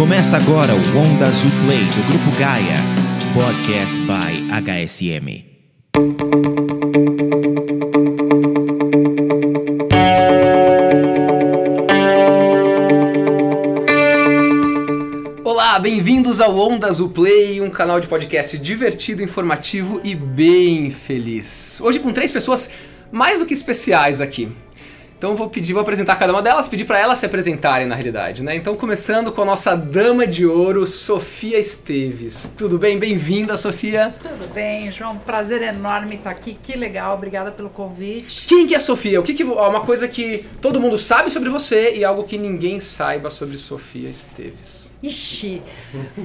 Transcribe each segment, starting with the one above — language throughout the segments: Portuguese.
Começa agora o Onda Azul Play do Grupo Gaia, podcast by HSM. Olá, bem-vindos ao Onda Azul Play, um canal de podcast divertido, informativo e bem feliz. Hoje com três pessoas mais do que especiais aqui. Então vou pedir, vou apresentar cada uma delas, pedir para elas se apresentarem na realidade, né? Então começando com a nossa dama de ouro, Sofia Esteves. Tudo bem? Bem-vinda, Sofia. Tudo bem, João. Prazer enorme estar aqui. Que legal. Obrigada pelo convite. Quem que é Sofia? O que que uma coisa que todo mundo sabe sobre você e algo que ninguém saiba sobre Sofia Esteves. Ixi,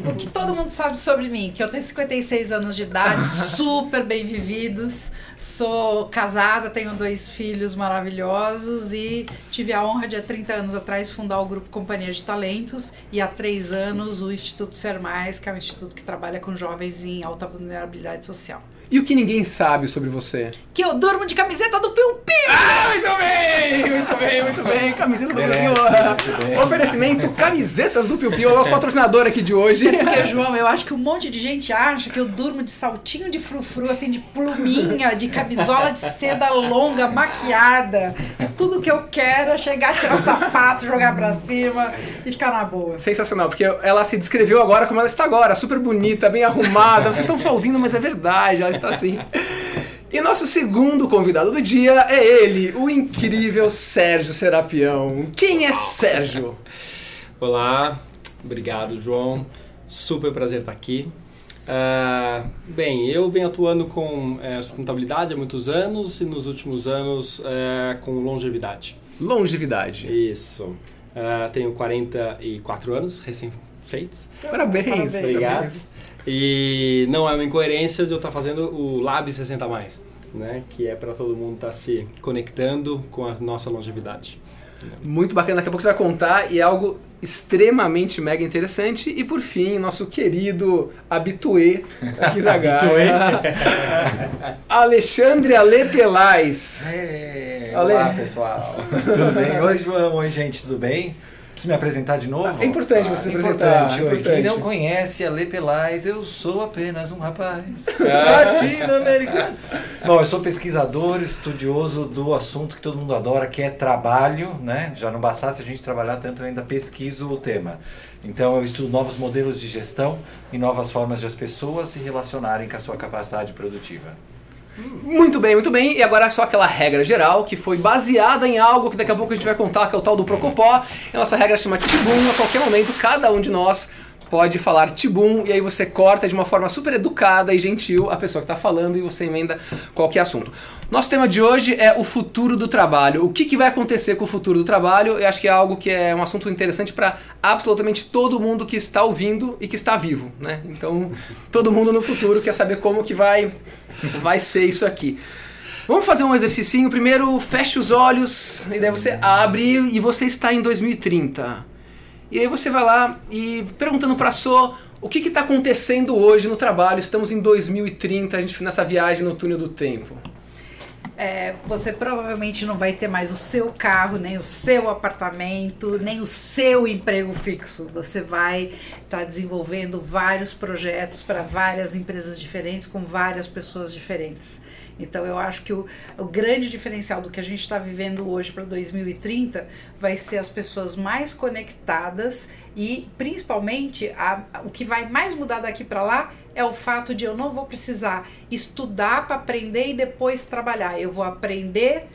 o que todo mundo sabe sobre mim, que eu tenho 56 anos de idade, super bem vividos, sou casada, tenho dois filhos maravilhosos e tive a honra de há 30 anos atrás fundar o grupo Companhia de Talentos e há três anos o Instituto Ser Mais, que é um instituto que trabalha com jovens em alta vulnerabilidade social. E o que ninguém sabe sobre você? Que eu durmo de camiseta do Piu Piu! Ah, muito bem! Muito bem, muito bem. Camiseta do Piu Piu. Oferecimento camisetas do Piu Piu, nosso patrocinador aqui de hoje. Porque, João, eu acho que um monte de gente acha que eu durmo de saltinho de frufru, assim, de pluminha, de camisola de seda longa, maquiada. E tudo que eu quero é chegar, tirar o sapato, jogar pra cima e ficar na boa. Sensacional, porque ela se descreveu agora como ela está agora, super bonita, bem arrumada. Vocês estão só ouvindo, mas é verdade, ela está assim. E nosso segundo convidado do dia é ele, o incrível Sérgio Serapião. Quem é Sérgio? Olá, obrigado João, super prazer estar aqui. Uh, bem, eu venho atuando com é, sustentabilidade há muitos anos e nos últimos anos é, com longevidade. Longevidade. Isso. Uh, tenho 44 anos, recém-feitos. Parabéns. Parabéns. Obrigado. E não é uma incoerência de eu estar fazendo o Lab 60 mais, né? Que é para todo mundo estar se conectando com a nossa longevidade. Muito bacana, daqui a pouco você vai contar e é algo extremamente mega interessante. E por fim, nosso querido habituê aqui da Gaia, Alexandre Ale Pelais. Ale. Olá pessoal, tudo bem? Oi João, oi gente, tudo bem? Preciso me apresentar de novo? É importante você se apresentar, é oi. importante. Quem não conhece a Lê Pelais, eu sou apenas um rapaz latino-americano. Bom, eu sou pesquisador, estudioso do assunto que todo mundo adora, que é trabalho, né? Já não bastasse a gente trabalhar tanto, eu ainda pesquiso o tema. Então eu estudo novos modelos de gestão e novas formas de as pessoas se relacionarem com a sua capacidade produtiva. Muito bem, muito bem. E agora é só aquela regra geral que foi baseada em algo que daqui a pouco a gente vai contar, que é o tal do Procopó. E a nossa regra chama Tibum. A qualquer momento, cada um de nós pode falar Tibum e aí você corta de uma forma super educada e gentil a pessoa que está falando e você emenda qualquer assunto. Nosso tema de hoje é o futuro do trabalho. O que, que vai acontecer com o futuro do trabalho? Eu acho que é algo que é um assunto interessante para absolutamente todo mundo que está ouvindo e que está vivo, né? Então, todo mundo no futuro quer saber como que vai, vai ser isso aqui. Vamos fazer um exercício. Primeiro, feche os olhos e daí você abre e você está em 2030. E aí você vai lá e perguntando para a o que está acontecendo hoje no trabalho. Estamos em 2030, a gente nessa viagem no túnel do tempo. É, você provavelmente não vai ter mais o seu carro, nem o seu apartamento, nem o seu emprego fixo. Você vai estar desenvolvendo vários projetos para várias empresas diferentes, com várias pessoas diferentes. Então eu acho que o, o grande diferencial do que a gente está vivendo hoje para 2030 vai ser as pessoas mais conectadas e principalmente a, o que vai mais mudar daqui para lá é o fato de eu não vou precisar estudar para aprender e depois trabalhar. Eu vou aprender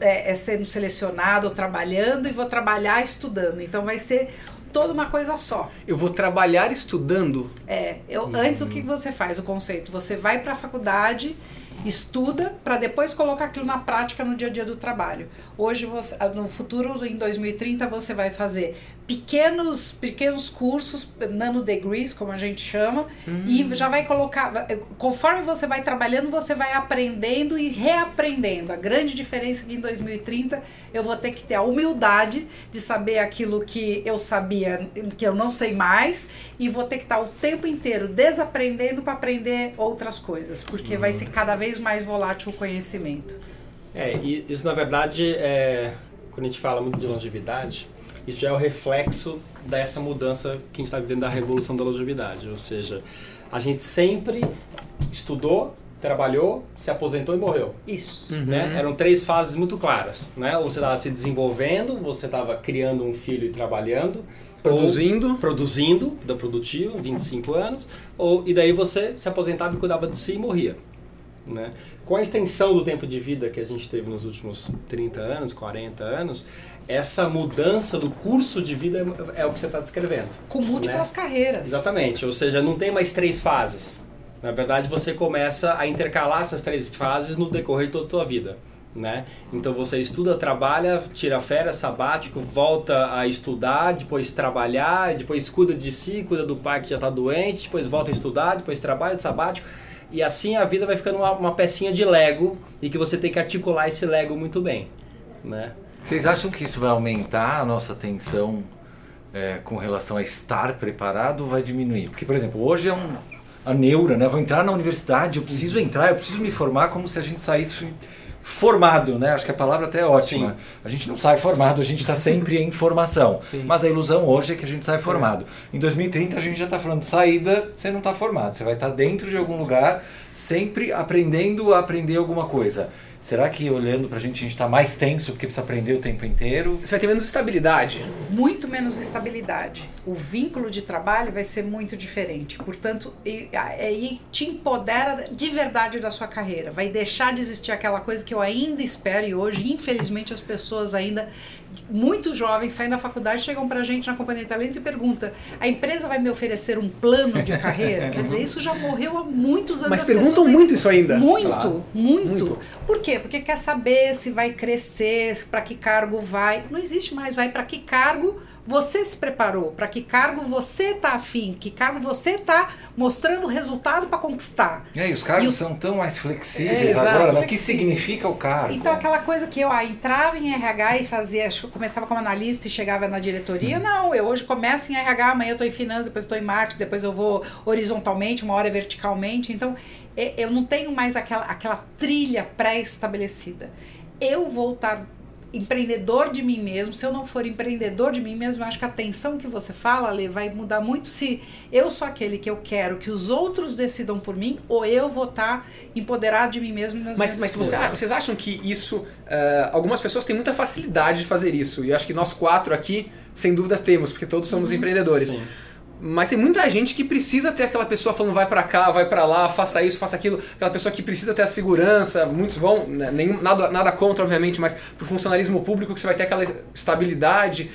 é, é, sendo selecionado, trabalhando e vou trabalhar estudando. Então vai ser toda uma coisa só. Eu vou trabalhar estudando? É, eu, antes o que você faz? O conceito, você vai para a faculdade estuda para depois colocar aquilo na prática no dia a dia do trabalho. Hoje, você, no futuro, em 2030, você vai fazer pequenos, pequenos cursos, nano degrees, como a gente chama, hum. e já vai colocar. Conforme você vai trabalhando, você vai aprendendo e reaprendendo. A grande diferença é que em 2030 eu vou ter que ter a humildade de saber aquilo que eu sabia, que eu não sei mais, e vou ter que estar o tempo inteiro desaprendendo para aprender outras coisas, porque hum. vai ser cada vez mais volátil o conhecimento. É, e isso na verdade, é, quando a gente fala muito de longevidade, Isso já é o reflexo dessa mudança que a gente está vivendo da revolução da longevidade. Ou seja, a gente sempre estudou, trabalhou, se aposentou e morreu. Isso. Uhum. Né? Eram três fases muito claras. Né? Ou você estava se desenvolvendo, você estava criando um filho e trabalhando. Produzindo. Ou produzindo, da produtiva, 25 anos. Ou, e daí você se aposentava e cuidava de si e morria. Né? Com a extensão do tempo de vida que a gente teve nos últimos 30 anos, 40 anos, essa mudança do curso de vida é, é o que você está descrevendo. Com múltiplas né? carreiras. Exatamente, ou seja, não tem mais três fases. Na verdade, você começa a intercalar essas três fases no decorrer de toda a tua vida. Né? Então você estuda, trabalha, tira férias, sabático, volta a estudar, depois trabalhar, depois cuida de si, cuida do pai que já está doente, depois volta a estudar, depois trabalha, sabático. E assim a vida vai ficando uma, uma pecinha de Lego e que você tem que articular esse Lego muito bem. Né? Vocês acham que isso vai aumentar a nossa atenção é, com relação a estar preparado ou vai diminuir? Porque, por exemplo, hoje é um, a neura, né? Vou entrar na universidade, eu preciso entrar, eu preciso me formar como se a gente saísse formado, né? Acho que a palavra até é ótima. Sim. A gente não sai formado, a gente está sempre em formação. Sim. Mas a ilusão hoje é que a gente sai formado. É. Em 2030 a gente já está falando de saída, você não está formado. Você vai estar tá dentro de algum lugar, sempre aprendendo a aprender alguma coisa. Será que olhando pra gente a gente tá mais tenso porque precisa aprender o tempo inteiro? Você vai ter menos estabilidade. Muito menos estabilidade. O vínculo de trabalho vai ser muito diferente. Portanto, aí te empodera de verdade da sua carreira. Vai deixar de existir aquela coisa que eu ainda espero e hoje, infelizmente, as pessoas ainda muitos jovens saem da faculdade chegam pra gente na Companhia de Talentos e perguntam: a empresa vai me oferecer um plano de carreira? Quer dizer, isso já morreu há muitos anos. Mas perguntam muito isso ainda. Muito, claro. muito, muito. Por quê? Porque quer saber se vai crescer, para que cargo vai. Não existe mais, vai para que cargo você se preparou, para que cargo você está afim, que cargo você está mostrando resultado para conquistar. É, e os cargos e o... são tão mais flexíveis é, agora, né? o que significa o cargo? Então aquela coisa que eu ah, entrava em RH e fazia, acho que eu começava como analista e chegava na diretoria, hum. não, eu hoje começo em RH, amanhã eu estou em finanças, depois estou em marketing, depois eu vou horizontalmente, uma hora verticalmente, então eu não tenho mais aquela, aquela trilha pré-estabelecida. Eu vou estar empreendedor de mim mesmo, se eu não for empreendedor de mim mesmo, eu acho que a atenção que você fala, Lê, vai mudar muito se eu sou aquele que eu quero que os outros decidam por mim ou eu vou estar tá empoderado de mim mesmo nas mas, minhas mas você, vocês acham que isso, uh, algumas pessoas têm muita facilidade de fazer isso, e eu acho que nós quatro aqui, sem dúvida, temos, porque todos somos uhum. empreendedores. Sim. Mas tem muita gente que precisa ter aquela pessoa falando vai para cá, vai para lá, faça isso, faça aquilo. Aquela pessoa que precisa ter a segurança. Muitos vão, né, nenhum, nada, nada contra, obviamente, mas pro funcionalismo público que você vai ter aquela estabilidade.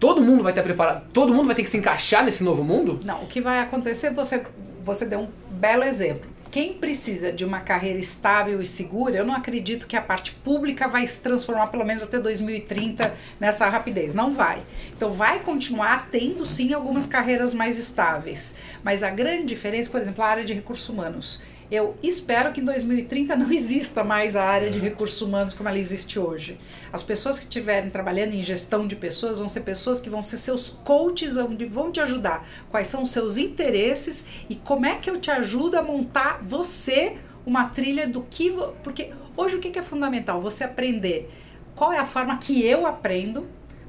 Todo mundo vai ter preparado, todo mundo vai ter que se encaixar nesse novo mundo? Não, o que vai acontecer, você, você deu um belo exemplo quem precisa de uma carreira estável e segura, eu não acredito que a parte pública vai se transformar pelo menos até 2030 nessa rapidez. Não vai. Então vai continuar tendo sim algumas carreiras mais estáveis. Mas a grande diferença, por exemplo, a área de recursos humanos eu espero que em 2030 não exista mais a área de recursos humanos como ela existe hoje. As pessoas que estiverem trabalhando em gestão de pessoas vão ser pessoas que vão ser seus coaches, onde vão te ajudar. Quais são os seus interesses e como é que eu te ajudo a montar você uma trilha do que. Porque hoje o que é fundamental? Você aprender qual é a forma que eu aprendo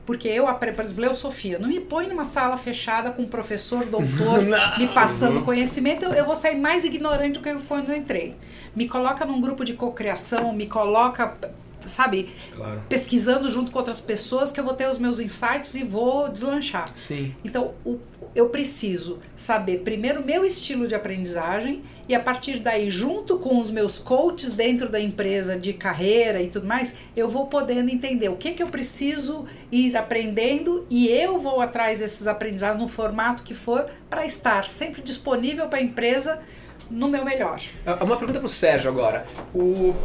porque eu, por exemplo, eu, Sofia, não me põe numa sala fechada com um professor, doutor, me passando conhecimento, eu, eu, vou sair mais ignorante do que quando eu entrei. Me coloca num grupo de cocriação, me coloca sabe, claro. pesquisando junto com outras pessoas que eu vou ter os meus insights e vou deslanchar. Sim. Então, o, eu preciso saber primeiro o meu estilo de aprendizagem e a partir daí, junto com os meus coaches dentro da empresa de carreira e tudo mais, eu vou podendo entender o que, que eu preciso ir aprendendo e eu vou atrás desses aprendizados no formato que for para estar sempre disponível para a empresa no meu melhor. É uma pergunta para o Sérgio agora. O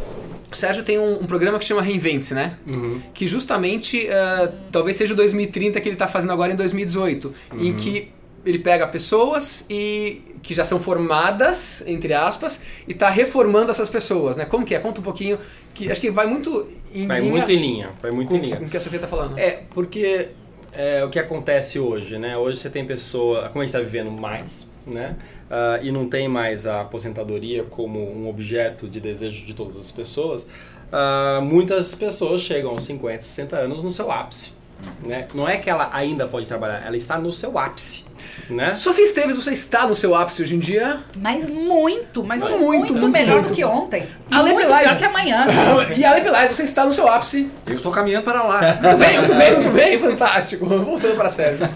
Sérgio tem um, um programa que chama Reinvente-se, né? Uhum. Que justamente uh, talvez seja o 2030 que ele está fazendo agora em 2018, uhum. em que ele pega pessoas e que já são formadas, entre aspas, e está reformando essas pessoas, né? Como que é? Conta um pouquinho, que acho que vai muito em vai linha... muito em linha, vai muito com, em linha. Com o que a Sofia está falando. É, porque é, o que acontece hoje, né? Hoje você tem pessoa, como a gente está vivendo mais, né? Uh, e não tem mais a aposentadoria como um objeto de desejo de todas as pessoas, uh, muitas pessoas chegam aos 50, 60 anos no seu ápice. Né? Não é que ela ainda pode trabalhar, ela está no seu ápice. Né? Sofia Esteves, você está no seu ápice hoje em dia? Mas muito, mas Muito, muito, muito, melhor muito. do que ontem. Ale muito Pelais. pior que amanhã. E Ale Pelais, você está no seu ápice. Eu estou caminhando para lá. Muito bem, muito bem, muito bem, fantástico. Voltando para Sérgio.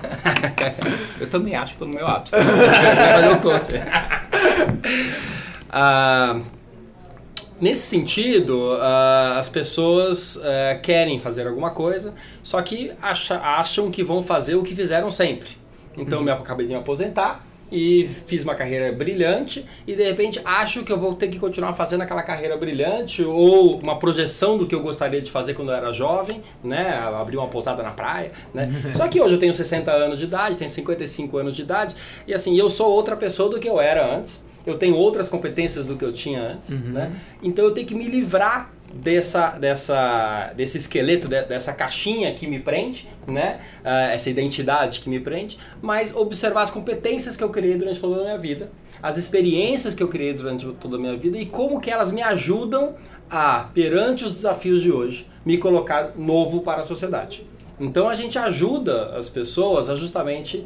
Eu também acho que estou no meu ápice. Mas eu tô, assim. Ah, nesse sentido, ah, as pessoas ah, querem fazer alguma coisa, só que acha- acham que vão fazer o que fizeram sempre. Então, eu me acabei de me aposentar e fiz uma carreira brilhante e de repente acho que eu vou ter que continuar fazendo aquela carreira brilhante ou uma projeção do que eu gostaria de fazer quando eu era jovem, né, abrir uma pousada na praia, né? Só que hoje eu tenho 60 anos de idade, tenho 55 anos de idade e assim, eu sou outra pessoa do que eu era antes. Eu tenho outras competências do que eu tinha antes, né? Então eu tenho que me livrar dessa, dessa, desse esqueleto, de- dessa caixinha que me prende, né? Ah, essa identidade que me prende, mas observar as competências que eu criei durante toda a minha vida, as experiências que eu criei durante toda a minha vida e como que elas me ajudam a, perante os desafios de hoje, me colocar novo para a sociedade. Então a gente ajuda as pessoas a justamente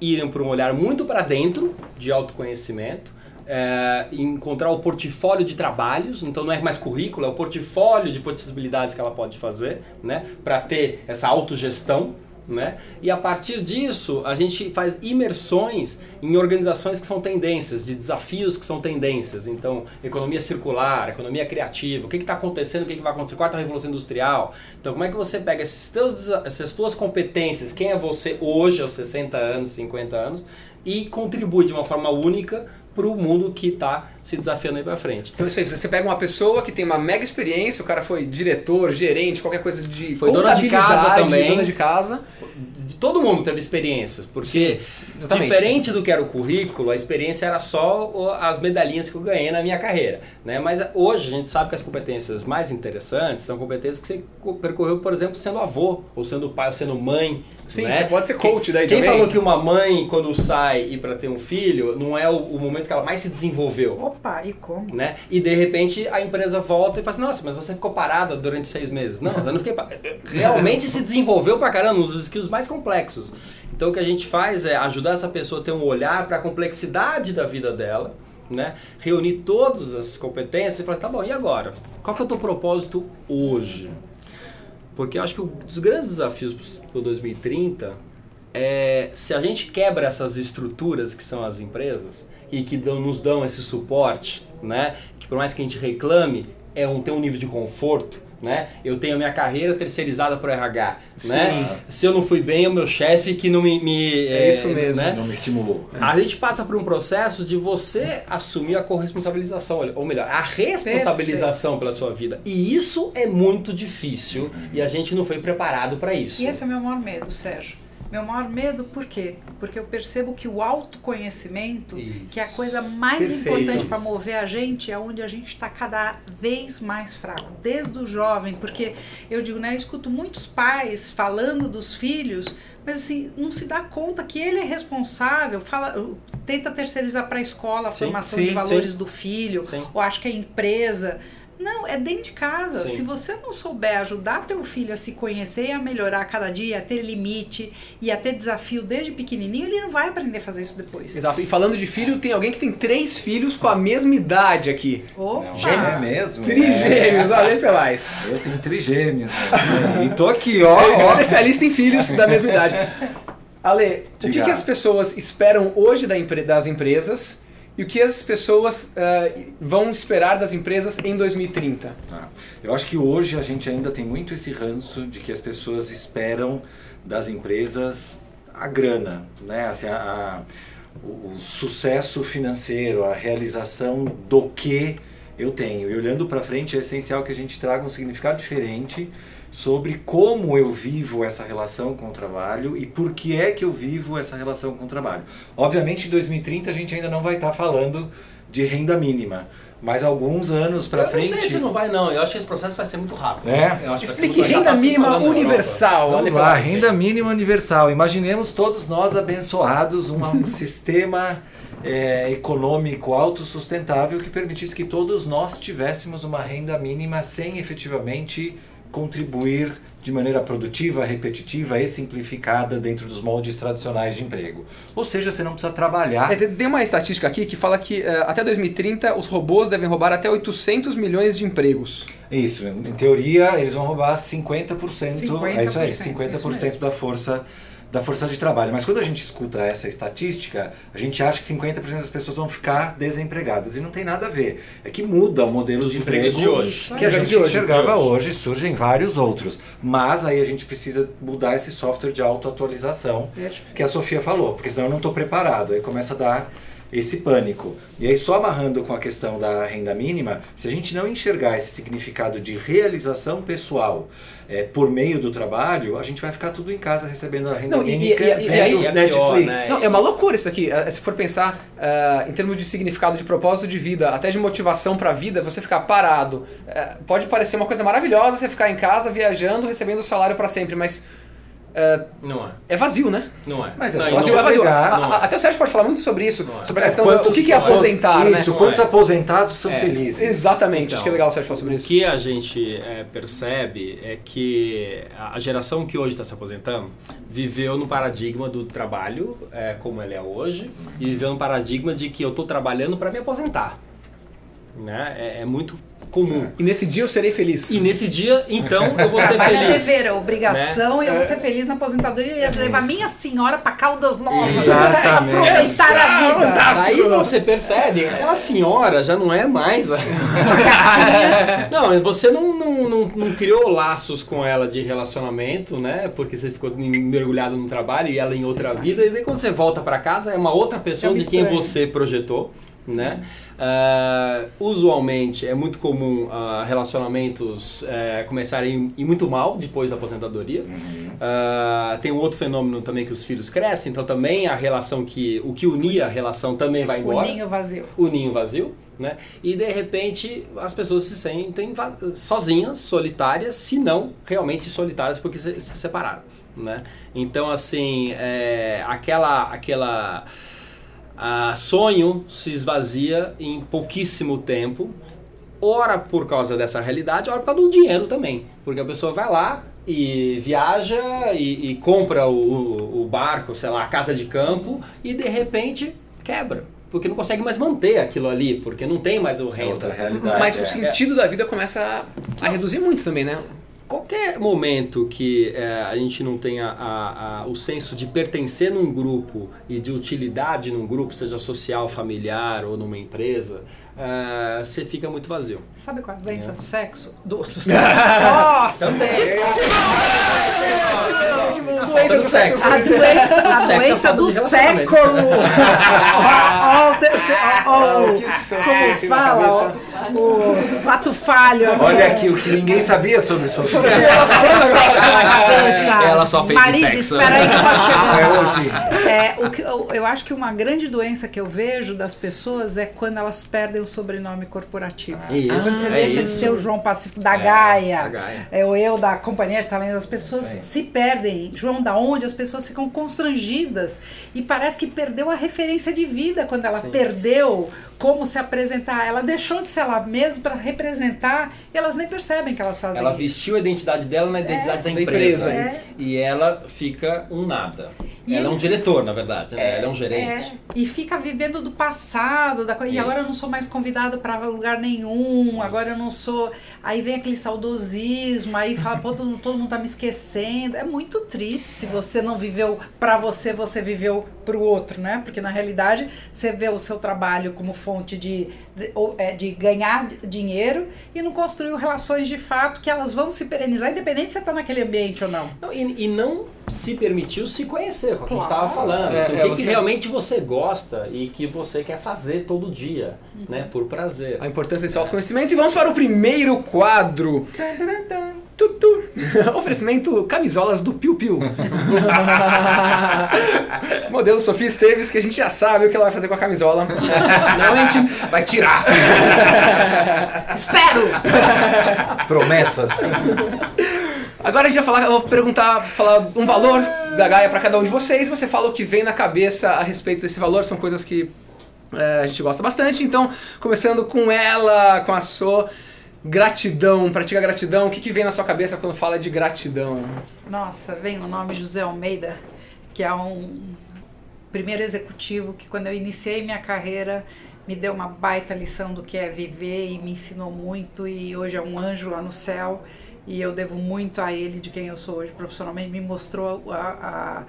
irem para um olhar muito para dentro de autoconhecimento, é, encontrar o portfólio de trabalhos, então não é mais currículo, é o portfólio de possibilidades que ela pode fazer, né, para ter essa autogestão, né? E a partir disso, a gente faz imersões em organizações que são tendências, de desafios que são tendências. Então, economia circular, economia criativa, o que está acontecendo, o que, que vai acontecer, quarta revolução industrial. Então, como é que você pega esses teus, essas tuas competências, quem é você hoje, aos 60 anos, 50 anos, e contribui de uma forma única para o mundo que está se desafiando aí para frente. Então isso aí, você pega uma pessoa que tem uma mega experiência, o cara foi diretor, gerente, qualquer coisa de Foi dona de casa também. dona de casa. todo mundo teve experiências, porque exatamente. diferente do que era o currículo, a experiência era só as medalhinhas que eu ganhei na minha carreira, né? Mas hoje a gente sabe que as competências mais interessantes são competências que você co- percorreu, por exemplo, sendo avô, ou sendo pai, ou sendo mãe. Sim, né? você pode ser coach daí Quem também. falou que uma mãe, quando sai e para ter um filho, não é o, o momento que ela mais se desenvolveu? Opa, e como? né? E de repente a empresa volta e fala assim, nossa, mas você ficou parada durante seis meses. Não, eu não fiquei parada. Realmente se desenvolveu pra caramba, nos skills mais complexos. Então o que a gente faz é ajudar essa pessoa a ter um olhar para a complexidade da vida dela, né? Reunir todas as competências e falar, assim, tá bom, e agora? Qual que é o teu propósito hoje? Porque eu acho que um dos grandes desafios para 2030 é se a gente quebra essas estruturas que são as empresas e que dão- nos dão esse suporte, né? Que por mais que a gente reclame, é um, tem um nível de conforto, né? Eu tenho a minha carreira terceirizada para o RH, né? Se eu não fui bem, é o meu chefe que não me... me É isso mesmo. Né? Não me estimulou. A gente passa por um processo de você assumir a corresponsabilização, ou melhor, a responsabilização pela sua vida. E isso é muito difícil e a gente não foi preparado para isso. E esse é o meu maior medo, Sérgio. Meu maior medo, por quê? Porque eu percebo que o autoconhecimento, Isso. que é a coisa mais Perfeito. importante para mover a gente, é onde a gente está cada vez mais fraco, desde o jovem, porque eu digo, né, eu escuto muitos pais falando dos filhos, mas assim, não se dá conta que ele é responsável, fala, tenta terceirizar para a escola a Sim, formação sim, de valores do filho, Sim. ou acho que é empresa. Não, é dentro de casa. Sim. Se você não souber ajudar teu filho a se conhecer e a melhorar cada dia, a ter limite e a ter desafio desde pequenininho, ele não vai aprender a fazer isso depois. Exato. E falando de filho, tem alguém que tem três filhos com a mesma idade aqui. Opa! É mesmo? Trigêmeos, Ale Pelais. É. Eu tenho trigêmeos. e tô aqui, ó. É ó. especialista em filhos da mesma idade. Ale, o que, Diga. que as pessoas esperam hoje das empresas e o que as pessoas ah, vão esperar das empresas em 2030? Tá. Eu acho que hoje a gente ainda tem muito esse ranço de que as pessoas esperam das empresas a grana, né? Assim, a, a- o sucesso financeiro, a realização do que eu tenho. E olhando para frente é essencial que a gente traga um significado diferente sobre como eu vivo essa relação com o trabalho e por que é que eu vivo essa relação com o trabalho. Obviamente, em 2030 a gente ainda não vai estar falando de renda mínima, mas alguns anos para frente. não sei se não vai não, eu acho que esse processo vai ser muito rápido. É? Eu acho Explique renda tá mínima Europa. universal. Vamos lá, renda mínima universal. Imaginemos todos nós abençoados um, um sistema é, econômico autossustentável que permitisse que todos nós tivéssemos uma renda mínima sem efetivamente contribuir de maneira produtiva, repetitiva e simplificada dentro dos moldes tradicionais de emprego. Ou seja, você não precisa trabalhar. É, tem uma estatística aqui que fala que uh, até 2030 os robôs devem roubar até 800 milhões de empregos. Isso, em teoria eles vão roubar 50%, 50% é isso aí, 50% isso da força da força de trabalho. Mas quando a gente escuta essa estatística, a gente acha que 50% das pessoas vão ficar desempregadas. E não tem nada a ver. É que muda o modelo de emprego de hoje. que a gente enxergava hoje. hoje, surgem vários outros. Mas aí a gente precisa mudar esse software de autoatualização que a Sofia falou, porque senão eu não estou preparado. Aí começa a dar esse pânico. E aí, só amarrando com a questão da renda mínima, se a gente não enxergar esse significado de realização pessoal é, por meio do trabalho, a gente vai ficar tudo em casa recebendo a renda não, mínima e, e, e, vendo e aí, Netflix. Pior, né? não, é uma loucura isso aqui. É, se for pensar uh, em termos de significado de propósito de vida, até de motivação para a vida, você ficar parado. Uh, pode parecer uma coisa maravilhosa você ficar em casa viajando, recebendo o salário para sempre, mas é, não é. É vazio, né? Não é. Mas é não, só vazio, é vazio. Pegar, a, a, até o Sérgio pode falar muito sobre isso, é. sobre a questão do que, que é aposentar, isso, né? Isso, quantos é. aposentados são É. felizes. Exatamente, Então, acho que é legal o Sérgio falar sobre O isso. que a gente é, percebe é que a geração que hoje está se aposentando viveu no paradigma do trabalho é, como ele é hoje e viveu no paradigma de que eu estou trabalhando para me aposentar. Né? É, é muito comum. E nesse dia eu serei feliz. E nesse dia, então, eu vou ser Vai a feliz. dever, a obrigação, né? e eu vou ser feliz na aposentadoria e ia levar minha senhora pra Caldas Novas. Exatamente. Aproveitar a vida. Aí você percebe, aquela senhora já não é mais. a- não, você não, não, não, não criou laços com ela de relacionamento, né? Porque você ficou mergulhado no trabalho e ela em outra vida. E daí quando você volta pra casa é uma outra pessoa É de quem estranho. você projetou. Né? Ah, usualmente é muito comum ah, relacionamentos eh, começarem a ir muito mal depois da aposentadoria. Ah, tem um outro fenômeno também que os filhos crescem, então também a relação que o que unia a relação também vai O embora ninho vazio. o ninho vazio, né? E de repente as pessoas se sentem sozinhas, solitárias, se não realmente solitárias porque se, se separaram, né? Então assim, é, aquela aquela ah, sonho se esvazia em pouquíssimo tempo. Ora por causa dessa realidade, ora por causa do dinheiro também. Porque a pessoa vai lá e viaja e, e compra o, o- barco, sei lá, a casa de campo e de repente quebra. Porque não consegue mais manter aquilo ali, porque não tem mais o É renda. outra realidade. Mas é. o sentido da vida começa a, a reduzir muito também, né? Qualquer momento que é, a gente não tenha a- a- o senso de pertencer num grupo e de utilidade num grupo, seja social, familiar ou numa empresa, é, você fica muito vazio. Sabe qual é a doença do sexo? Do, Nossa! doença do sexo. A doença, a Sexo é doença do século! Ó, ó, o terce- ó, ó, que sono como fala? O ato falho. Olha aqui o que ninguém sabia sobre Sofia. Ela só fez Marido, sexo. espera aí que eu tô chegando. É hoje. É, o que, eu, eu acho que uma grande doença que eu vejo das pessoas é quando elas perdem o sobrenome corporativo. Isso, quando você é deixa de isso. ser o João Pacífico da Gaia, da Gaia. é, ou eu da Companhia de Talentos, as pessoas se perdem. João da onde? As pessoas ficam constrangidas e parece que perdeu a referência de vida quando ela perdeu como se apresentar. Ela deixou de ser ela mesma para representar e elas nem percebem que elas fazem Ela isso. vestiu a identidade dela na identidade da da empresa. empresa. É. E ela fica um nada. E ela é um eles- diretor, na verdade, né? ela é um É, gerente. e fica vivendo do passado, da coisa. E agora eu não sou mais convidado para lugar nenhum, agora eu não sou. Aí vem aquele saudosismo, aí fala, pô, todo, todo mundo tá me esquecendo. É muito triste se você não viveu para você, você viveu pro outro, né? Porque na realidade você vê o seu trabalho como fonte de, de, ou, é, de ganhar dinheiro e não construiu relações de fato que elas vão se perenizar, independente se você tá naquele ambiente ou não. Não, e, e não se permitiu se conhecer, como a gente Claro. estava falando. É, assim, é, o que, que você- realmente você gosta e que você quer fazer todo dia, né? Por prazer. A importância desse autoconhecimento. E vamos para o primeiro quadro. Tutu. Oferecimento camisolas do Piu Piu. Modelo Sofia Esteves, que a gente já sabe o que ela vai fazer com a camisola. Normalmente Vai tirar! Espero! Promessas. Agora a gente vai falar, eu vou perguntar, falar um valor da Gaia para cada um de vocês. Você fala o que vem na cabeça a respeito desse valor, são coisas que é, a gente gosta bastante. Então, começando com ela, com a So, gratidão, pratica gratidão, o que, que vem na sua cabeça quando fala de gratidão? Nossa, vem o nome José Almeida, que é um primeiro executivo que quando eu iniciei minha carreira me deu uma baita lição do que é viver e me ensinou muito e hoje é um anjo lá no céu e eu devo muito a ele de quem eu sou hoje profissionalmente me mostrou a, a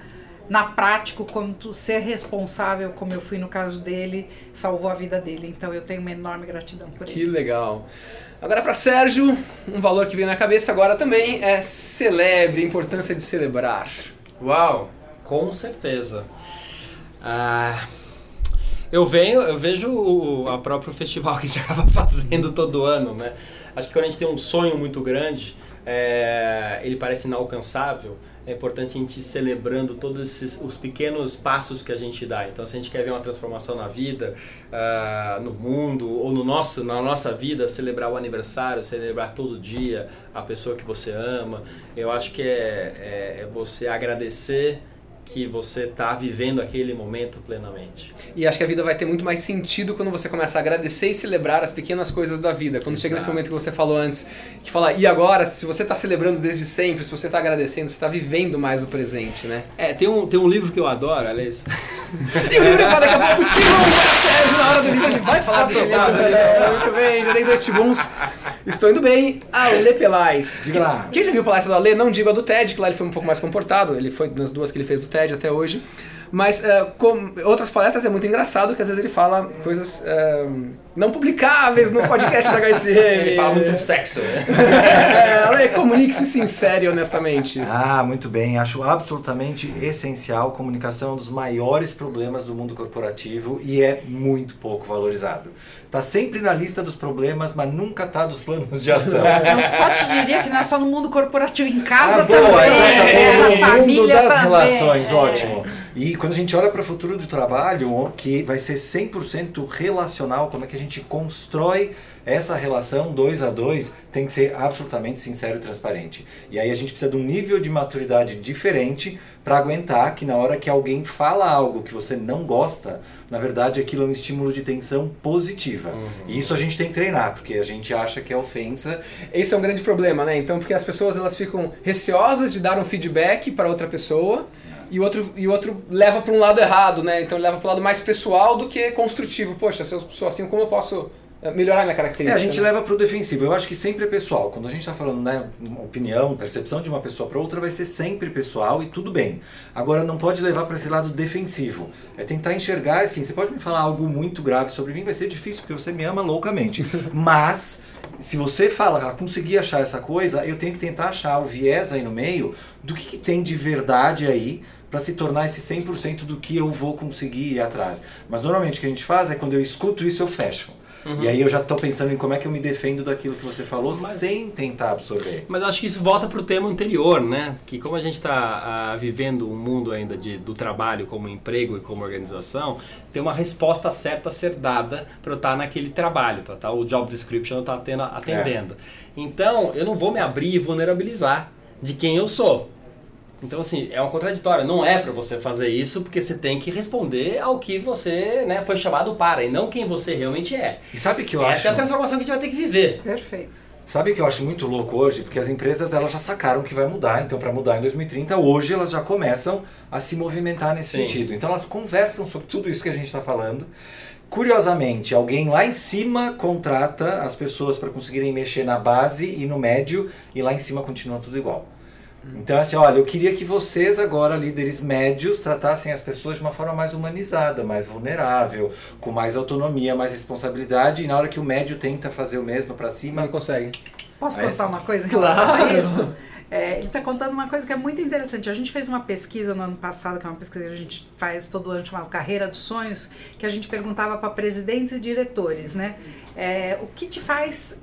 na prática como tu ser responsável como eu fui no caso dele salvou a vida dele então eu tenho uma enorme gratidão por Que ele legal. Agora para Sérgio, um valor que vem na cabeça agora também é celebre, a importância de celebrar. Uau, com certeza. Ah, eu venho, eu vejo o a próprio festival que a gente acaba fazendo todo ano, né? Acho que quando a gente tem um sonho muito grande, é, ele parece inalcançável. É importante a gente ir celebrando todos esses, os pequenos passos que a gente dá. Então, se a gente quer ver uma transformação na vida, ah, no mundo ou no nosso, na nossa vida, celebrar o aniversário, celebrar todo dia a pessoa que você ama, eu acho que é, é, é você agradecer que você está vivendo aquele momento plenamente. E acho que a vida vai ter muito mais sentido quando você começa a agradecer e celebrar as pequenas coisas da vida. Quando chega nesse Exato. momento que você falou antes, que fala, e agora, se você está celebrando desde sempre, se você está agradecendo, você está vivendo mais o presente, né? É, tem um, tem um livro que eu adoro, aliás. E o livro fala daqui a pouco, Sérgio, na hora do livro ele vai falar desse livro. né? Muito bem, já dei dois Tibuns. Estou indo bem. Ale Pelais. Diga lá. Quem já viu a palestra do Ale, não digo a do TED, que lá ele foi um pouco mais comportado, ele foi nas duas que ele fez do TED até hoje. Mas eh, com outras palestras é muito engraçado que às vezes ele fala coisas eh, não publicáveis no podcast da HSM. Ele fala muito sobre sexo, né? É, Ale, comunique-se sincero e honestamente. Ah, muito bem. Acho absolutamente essencial. Comunicação é um dos maiores problemas do mundo corporativo e é muito pouco valorizado. Tá sempre na lista dos problemas, mas nunca tá dos planos de ação. eu só te diria que não é só no mundo corporativo em casa Ah, boa, também exatamente. é, No na mundo família das também, relações, é. ótimo. E quando a gente olha para o futuro do trabalho, que vai ser 100% relacional, como é que a gente constrói essa relação dois a dois, tem que ser absolutamente sincero e transparente. E aí a gente precisa de um nível de maturidade diferente para aguentar que na hora que alguém fala algo que você não gosta, na verdade aquilo é um estímulo de tensão positiva. E isso a gente tem que treinar, porque a gente acha que é ofensa Esse é um grande problema, né? Então, porque as pessoas elas ficam receosas de dar um feedback para outra pessoa e o outro, e o outro leva para um lado errado, né? Então, ele leva para o lado mais pessoal do que construtivo. Poxa, se eu sou assim, como eu posso eh, melhorar minha É, característica? a gente né? leva pro defensivo. Eu acho que sempre é pessoal. Quando a gente está falando, né, opinião, percepção de uma pessoa para outra, vai ser sempre pessoal e tudo bem. Agora, não pode levar para esse lado defensivo. É tentar enxergar, assim, você pode me falar algo muito grave sobre mim, vai ser difícil, porque você me ama loucamente. Mas, se você fala, ah, consegui achar essa coisa, eu tenho que tentar achar o viés aí no meio do que, que tem de verdade aí para se tornar esse 100% do que eu vou conseguir ir atrás. Mas normalmente o que a gente faz é quando eu escuto isso, eu fecho. E aí eu já estou pensando em como é que eu me defendo daquilo que você falou sem tentar absorver. Mas acho que isso volta para o tema anterior, né? Que como a gente está vivendo um mundo ainda de, do trabalho como emprego e como organização, tem uma resposta certa a ser dada para eu estar naquele trabalho, para estar o job description estar tendo, atendendo. Então, eu não vou me abrir e vulnerabilizar de quem eu sou. Então, assim, é uma contraditória. Não é para você fazer isso, porque você tem que responder ao que você né, foi chamado para, e não quem você realmente é. E sabe que eu Essa acho? é a transformação que a gente vai ter que viver. Perfeito. Sabe que eu acho muito louco hoje? Porque as empresas elas já sacaram que vai mudar, então para mudar em 2030, hoje elas já começam a se movimentar nesse Sim. sentido. Então elas conversam sobre tudo isso que a gente está falando. Curiosamente, alguém lá em cima contrata as pessoas para conseguirem mexer na base e no médio, e lá em cima continua tudo igual. Então, assim, olha, eu queria que vocês agora, líderes médios, tratassem as pessoas de uma forma mais humanizada, mais vulnerável, com mais autonomia, mais responsabilidade, e na hora que o médio tenta fazer o mesmo para cima, Não consegue. Posso Ah, contar uma coisa em relação a Claro. isso? É, ele está contando uma coisa que é muito interessante. A gente fez uma pesquisa no ano passado, que é uma pesquisa que a gente faz todo ano, chamada Carreira dos Sonhos, que a gente perguntava para presidentes e diretores, né? É, o que te faz.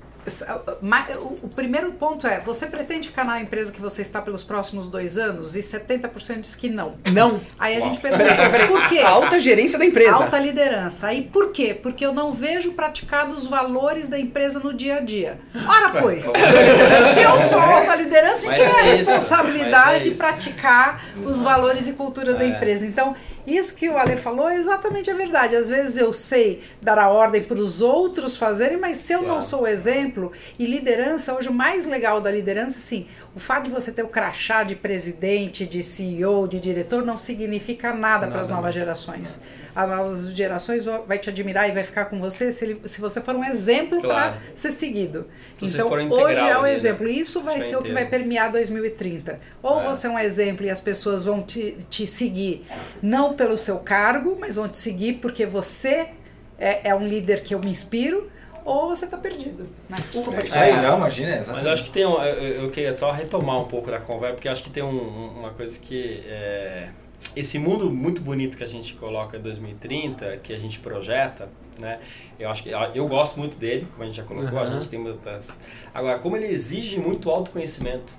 Ma- O primeiro ponto é: você pretende ficar na empresa que você está pelos próximos dois anos? E 70% diz que não. Não. Aí a gente Peraí, pergunta: por quê? A alta gerência da empresa. Alta liderança. Aí por quê? Porque eu não vejo praticados os valores da empresa no dia a dia. Ora, pois, se eu sou alta liderança, quem é a é isso, responsabilidade é de praticar os valores e cultura da É. empresa? Então, Isso que o Ale falou é exatamente a verdade. Às vezes eu sei dar a ordem para os outros fazerem, mas se eu Claro. não sou o exemplo, e liderança, hoje o mais legal da liderança, sim, o fato de você ter o crachá de presidente, de CEO, de diretor, não significa nada, para as Nada novas mais. gerações. As novas gerações vão- vai te admirar e vai ficar com você se, ele- se você for um exemplo Claro. para ser seguido. Se então, hoje é o ali, né? exemplo. E isso vai ser o que inteiro. vai permear 2030. Ou É. você é um exemplo e as pessoas vão te, te seguir, não pelo seu cargo, mas vão te seguir porque você é, é um líder que eu me inspiro, ou você está perdido. Né? Desculpa É aí, É. não, imagina. Mas exatamente. eu acho que tem um, eu, eu queria só retomar um pouco da conversa, porque eu acho que tem um- um- uma coisa que é, esse mundo muito bonito que a gente coloca em 2030, que a gente projeta, né? Eu acho que eu gosto muito dele, como a gente já colocou, a Uhum. gente tem muitas. Agora, como ele exige muito autoconhecimento,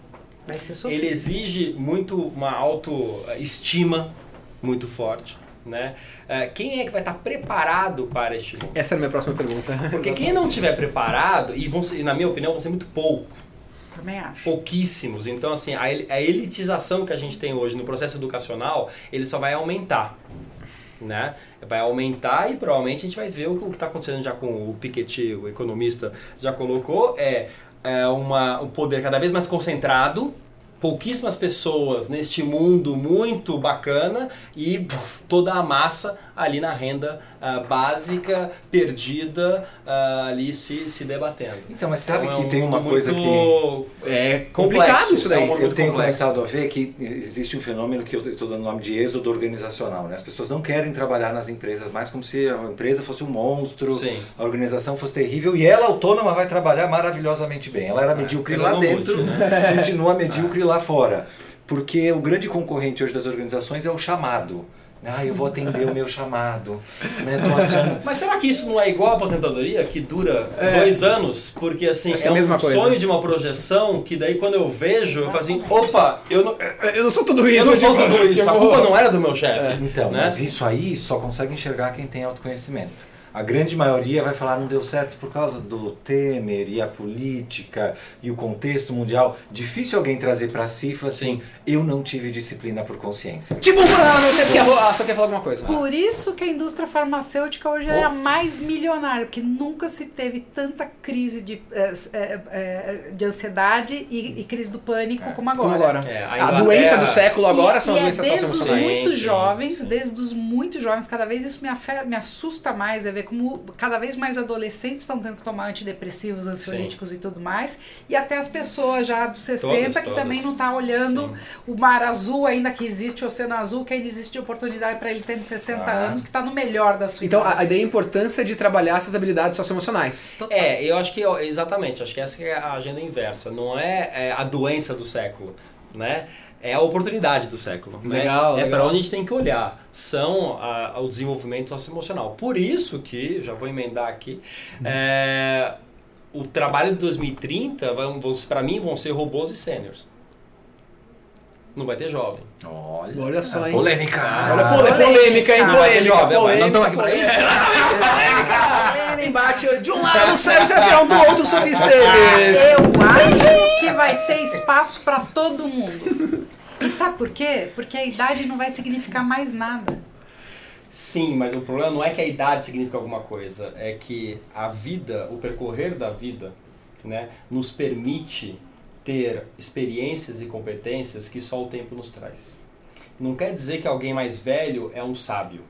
Vai ser sofrido. ele exige muito uma autoestima muito forte, né? Eh, Quem é que vai estar preparado para este mundo? Essa é a minha próxima pergunta. Porque quem não tiver preparado, e vão ser, na minha opinião, vão ser muito pouco, Também acho. pouquíssimos. Então, assim, a a elitização que a gente tem hoje no processo educacional, ele só vai aumentar. Né? Vai aumentar e provavelmente a gente vai ver o que está acontecendo já com o Piketty, o economista, já colocou, é, é uma, um poder cada vez mais concentrado, pouquíssimas pessoas neste mundo muito bacana e puf, toda a massa ali na renda ah, básica, perdida, ah, ali se, se debatendo. Então, mas sabe Então, é que um tem uma coisa que. muito É complicado Complexo, isso daí. é um Eu muito tenho complexo. começado a ver que existe um fenômeno que eu estou dando o nome de êxodo organizacional. Né? As pessoas não querem trabalhar nas empresas mais como se a empresa fosse um monstro, Sim. a organização fosse terrível e ela, autônoma, vai trabalhar maravilhosamente bem. Ela era medíocre ela lá dentro, lute, né? continua medíocre lá fora. Porque o grande concorrente hoje das organizações é o chamado. Ah, eu vou atender o meu chamado. Né? Achando- Mas será que isso não é igual a aposentadoria, que dura dois anos? Porque assim, Acho é é a mesma um coisa. sonho de uma projeção que daí quando eu vejo, eu falo assim, opa, eu não, Eu não sou tudo isso. eu não sou tipo, tudo isso, a culpa não era do meu chefe. Então, né? mas isso aí só consegue enxergar quem tem autoconhecimento. A grande maioria vai falar não deu certo por causa do Temer e a política e o contexto mundial. Difícil alguém trazer pra si e assim, eu não tive disciplina por consciência. Tipo, ah, não sei porque ah, só quer falar alguma coisa. Por isso que a indústria farmacêutica hoje é a mais milionária, porque nunca se teve tanta crise de, eh, eh, eh, de ansiedade e, e crise do pânico como agora. Como agora? É, a a doença do século agora e, são e as doenças é desde os socioemocionais. muito Sim, sim, jovens, sim. desde os muito jovens, cada vez isso me, afe- me assusta mais, é ver como cada vez mais adolescentes estão tendo que tomar antidepressivos, ansiolíticos e tudo mais, e até as pessoas já dos 60 Todas, que todas. também não tá olhando Sim. o mar azul ainda que existe, o oceano azul que ainda existe oportunidade para ele ter de 60 Ah. anos, que está no melhor da sua Então, idade. a, a ideia é a importância de trabalhar essas habilidades socioemocionais. Total. É, eu acho que, exatamente, acho que essa que é a agenda inversa. Não é, é, a doença do século, né? É a oportunidade do século. né? Legal, É legal. para onde a gente tem que olhar. São a, o desenvolvimento socioemocional. Por isso que, já vou emendar aqui, é, o trabalho de 2030, vão, vão, para mim, vão ser robôs e sêniors. Não vai ter jovem. Olha, Olha só, hein? polêmica. Olha, pole- polêmica, hein? Ah, Não vai ter Polêmica, jovem, mas não estamos polêmica, aqui para isso. polêmica. Embate de um lado o Sérgio Serpião, do outro o Sofia Esteves. Eu acho que vai ter espaço para todo mundo. E sabe por quê? Porque a idade não vai significar mais nada. Sim, mas o problema não é que a idade significa alguma coisa, é que a vida, o percorrer da vida, né, nos permite ter experiências e competências que só o tempo nos traz. Não quer dizer que alguém mais velho é um sábio,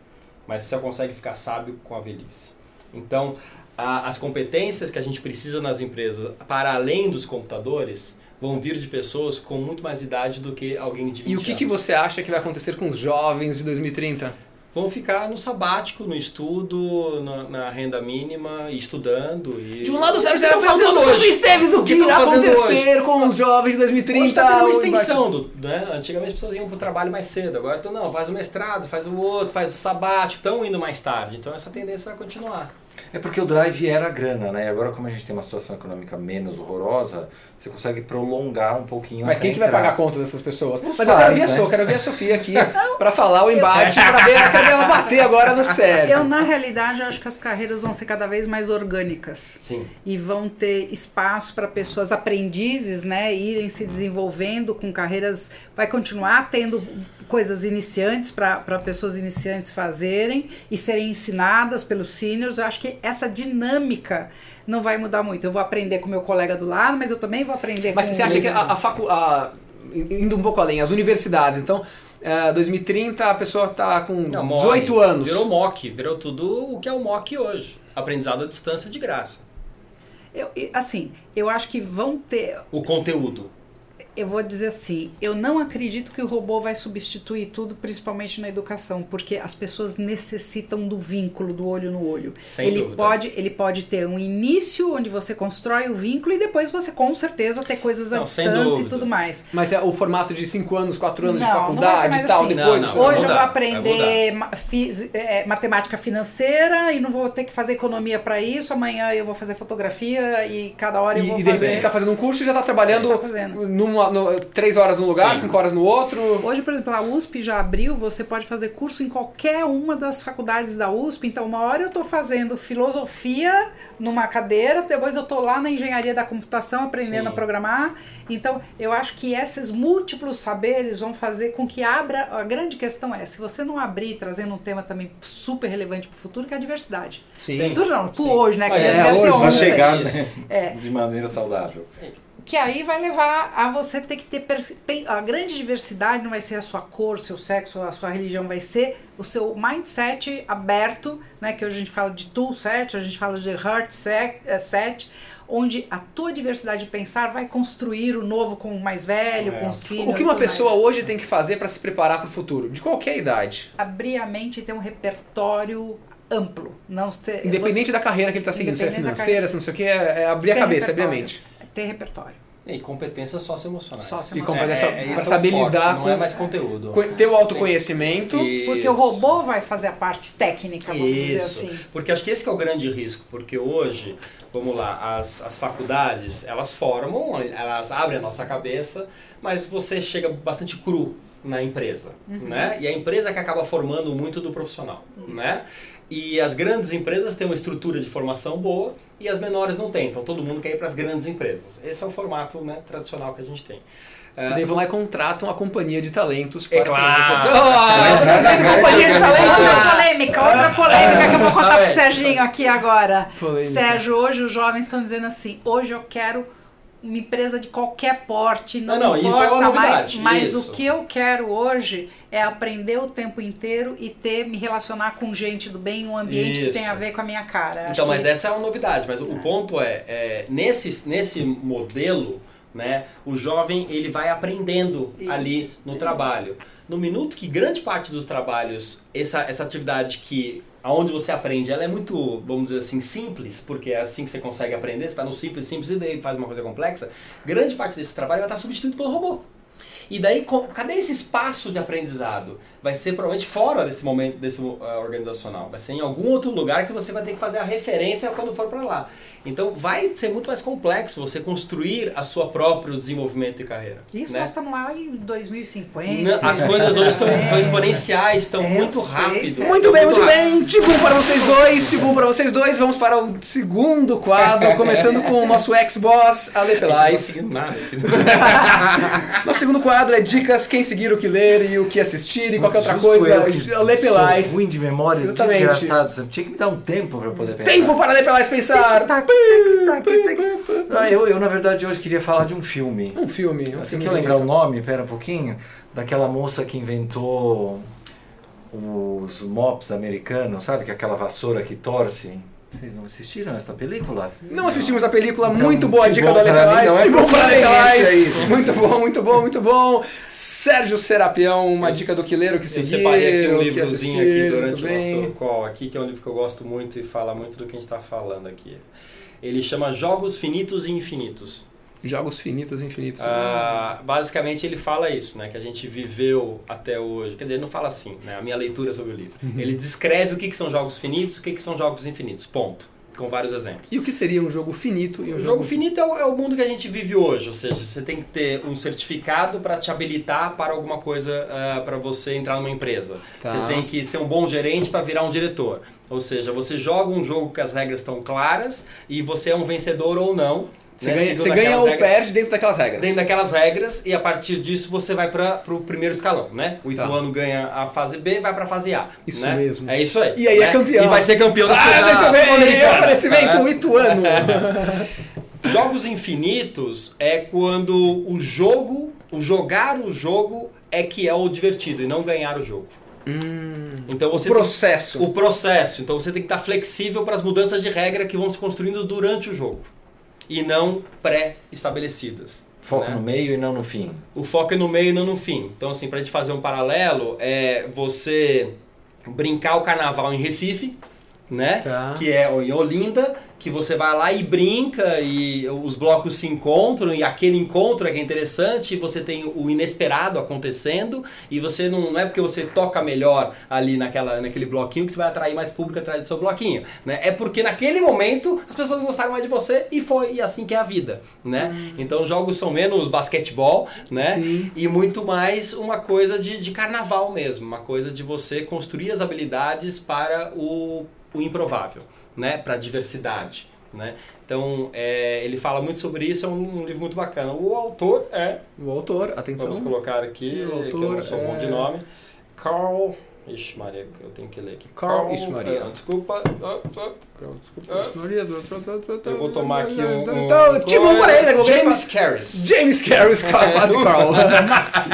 mas você consegue ficar sábio com a velhice. Então, a- as competências que a gente precisa nas empresas, para além dos computadores, vão vir de pessoas com muito mais idade do que alguém de 20 E o que, que você acha que vai acontecer com os jovens de 2030? Vão ficar no sabático, no estudo, na, na renda mínima, estudando. E... De um lado o Sérgio que estão do fazendo hoje? Esteves. O que estão irá fazendo acontecer com os jovens de 2030? Hoje está tendo uma extensão, do, né? Antigamente as pessoas iam para o trabalho mais cedo, agora então não, faz o mestrado, faz o outro, faz o sabático, estão indo mais tarde. Então essa tendência vai continuar. É porque o drive era a grana, né? Agora, como a gente tem uma situação econômica menos horrorosa, você consegue prolongar um pouquinho Mas quem que vai pagar a conta dessas pessoas? Os Mas eu quero pais, ver a né? Sofia, quero ver a Sofia aqui pra falar o embate, pra ver, ver ela bater agora no Sérgio. Eu, na realidade, acho que as carreiras vão ser cada vez mais orgânicas. Sim. E vão ter espaço para pessoas aprendizes, né, irem se desenvolvendo com carreiras. Vai continuar tendo coisas iniciantes para pessoas iniciantes fazerem e serem ensinadas pelos seniors. Eu acho que essa dinâmica não vai mudar muito. Eu vou aprender com meu colega do lado, mas eu também vou aprender Mas com você acha que a, a facu... a- indo um pouco além, as universidades, então, é, 2030 a pessoa tá com Não, 18 morre. anos. Virou MOOC, virou tudo o que é o MOOC hoje. Aprendizado à distância de graça. Eu, e, assim, eu acho que vão ter. O conteúdo. Eu vou dizer assim, eu não acredito que o robô vai substituir tudo, principalmente na educação, porque as pessoas necessitam do vínculo, do olho no olho. Sem ele dúvida. pode, ele pode ter um início onde você constrói o vínculo e depois você com certeza ter coisas à Não, distância e tudo mais. Mas é o formato de 5 anos, 4 anos Não, de faculdade e tal, assim. depois. Não, Hoje eu vou aprender ma- fis- é, matemática financeira e não vou ter que fazer economia para isso. Amanhã eu vou fazer fotografia e cada hora eu E, vou e de repente fazer. você tá fazendo um curso e já tá trabalhando Sim, tá numa, no, 3 horas num lugar, Sim. 5 horas no outro. Hoje, por exemplo, a USP já abriu, você pode fazer curso em qualquer uma das faculdades da USP. Então, uma hora eu estou fazendo filosofia numa cadeira, depois eu estou lá na engenharia da computação aprendendo Sim. a programar. Então, eu acho que esses múltiplos saberes vão fazer com que abra. A grande questão é: se você não abrir, trazendo um tema também super relevante para o futuro, que é a diversidade. Sim. Futuro não, pro Sim. hoje, né? Que Ah, já é, ser hoje, Vai chegar né? É. de maneira saudável. Que aí vai levar a você ter que ter. A grande diversidade não vai ser a sua cor, seu sexo, a sua religião, vai ser o seu mindset aberto, né? Que hoje a gente fala de tool set, a gente fala de heart set, eh, set onde a tua diversidade de pensar vai construir o novo com o mais velho, É. com o senior O que uma tudo mais. pessoa hoje tem que fazer para se preparar para o futuro, de qualquer idade, Abrir a mente e ter um repertório amplo. Não ser, independente você- da carreira que ele está seguindo, se é financeira, se não sei o que, é, é abrir a cabeça, abrir a mente. Ter repertório. E competências socioemocionais. Socioemocionais. E competência É, é, é o saber forte, lidar não com- é mais conteúdo. Co- Ter o autoconhecimento. Porque o robô vai fazer a parte técnica, vamos dizer Isso, assim. porque acho que esse que é o grande risco, porque hoje, vamos lá, as, as faculdades, elas formam, elas abrem a nossa cabeça, mas você chega bastante cru na empresa, Uhum. né? E a empresa que acaba formando muito do profissional, né? E as grandes empresas têm uma estrutura de formação boa e as menores não têm, então todo mundo quer ir para as grandes empresas. Esse é o formato né, tradicional que a gente tem. É, Daí vão lá e contratam a companhia de talentos. É para claro. Ah, eu tô fazendo companhia de Outra talentos. polêmica, outra polêmica que eu vou contar pro é. Serginho aqui agora. Polêmica. Sérgio, hoje os jovens estão dizendo assim: hoje eu quero uma empresa de qualquer porte, não, Ah, não, isso importa é uma mais, mas isso. o que eu quero hoje é aprender o tempo inteiro e ter me relacionar com gente do bem, um ambiente que Isso. tem a ver com a minha cara. Acho Então, mas que- essa é uma novidade. Mas o ponto é, é, nesse, nesse modelo, né, o jovem ele vai aprendendo Isso. ali no trabalho. No minuto que grande parte dos trabalhos, essa, essa atividade que aonde você aprende, ela é muito, vamos dizer assim, simples, porque é assim que você consegue aprender, você está no simples, simples e daí faz uma coisa complexa, grande parte desse trabalho vai estar substituído pelo robô. E daí, cadê esse espaço de aprendizado? Vai ser provavelmente fora desse momento desse uh, organizacional. Vai ser em algum outro lugar que você vai ter que fazer a referência quando for para lá. Então, vai ser muito mais complexo você construir a sua próprio desenvolvimento de carreira. Isso né? nós estamos lá em 2050. Não, as coisas hoje estão, É. exponenciais, estão É, muito rápido. sei. Muito bem, muito rápido. bem. Tibum para vocês dois, Tibum para vocês dois. Vamos para o segundo quadro, começando com o nosso ex-boss, Ale não tá Pelais. seguindo nada aqui. Nosso segundo quadro é dicas, quem seguir, o que ler e o que assistir e qualquer outra Justo coisa. eu que Pelais. ruim de memória, Exatamente. desgraçado. Você tinha que me dar um tempo para poder pensar. Tempo para Pelais pensar. Não, eu, eu, na verdade, hoje queria falar de um filme. Um filme. Um Assim filme que eu lembrar o nome, pera um pouquinho, daquela moça que inventou os mops americanos, sabe? Que é aquela vassoura que torce. Vocês não assistiram esta película? Não assistimos a película, Então, muito boa a dica Pelais. não é Tibum para isso. Muito bom, muito bom, muito bom. Sérgio Serapião, uma Eu- dica do que ler, o que Eu seguir. separei aqui um livrozinho assistir, aqui durante o nosso call aqui, que é um livro que eu gosto muito e fala muito do que a gente está falando aqui. Ele chama Jogos Finitos e Infinitos. Jogos finitos, infinitos. Ah, basicamente ele fala isso, né? Que a gente viveu até hoje. Quer dizer, ele não fala assim, né? A minha leitura sobre o livro. Ele descreve o que, que são jogos finitos o que, que são jogos infinitos. Ponto. Com vários exemplos. E o que seria um jogo finito e um O jogo finito é o, é o mundo que a gente vive hoje, ou seja, você tem que ter um certificado para te habilitar para alguma coisa, para você entrar numa empresa. Tá. Você tem que ser um bom gerente para virar um diretor. Ou seja, você joga um jogo que as regras estão claras e você é um vencedor ou não. Você né, ganha, você ganha ou regras- perde dentro daquelas regras. Dentro daquelas regras e a partir disso você vai para o primeiro escalão, né? O Tá. Ituano ganha a fase B, vai para a fase A. Isso né? mesmo. É isso aí. E aí é né? campeão. E vai ser campeão da Ah, da bem! Sul-Americana. Oferecimento É. Ituano! Jogos infinitos é quando o jogo, o jogar o jogo é que é o divertido e não ganhar o jogo. Então você Hum. processo. Tem, o processo. Então você tem que estar flexível para as mudanças de regra que vão se construindo durante o jogo e não pré-estabelecidas. Foco né? no meio e não no fim. O foco é no meio e não no fim. Então, assim, pra gente fazer um paralelo, é você brincar o carnaval em Recife, né? Tá. Que é em Olinda, que você vai lá e brinca e os blocos se encontram e aquele encontro é que é interessante, e você tem o inesperado acontecendo e você não, não é porque você toca melhor ali naquela, naquele bloquinho que você vai atrair mais público atrás do seu bloquinho, né? É porque naquele momento as pessoas gostaram mais de você e foi e assim que é a vida, né? Então os jogos são menos basquetebol, né? Sim. E muito mais uma coisa de, de carnaval mesmo, uma coisa de você construir as habilidades para o, o improvável, né? Para a diversidade, né? Então é, ele fala muito sobre isso, é um, um livro muito bacana. O autor é, O autor, atenção. vamos colocar aqui, O que eu autor não sou bom de é- nome, Carl. Ixi, Maria, eu tenho que ler aqui. Carl, ixi, Maria. ah, desculpa. ah, ah, eu Eu vou tomar aqui um. um Então, tipo um né? Qualquer James Carris. James Carris, quase. Carl.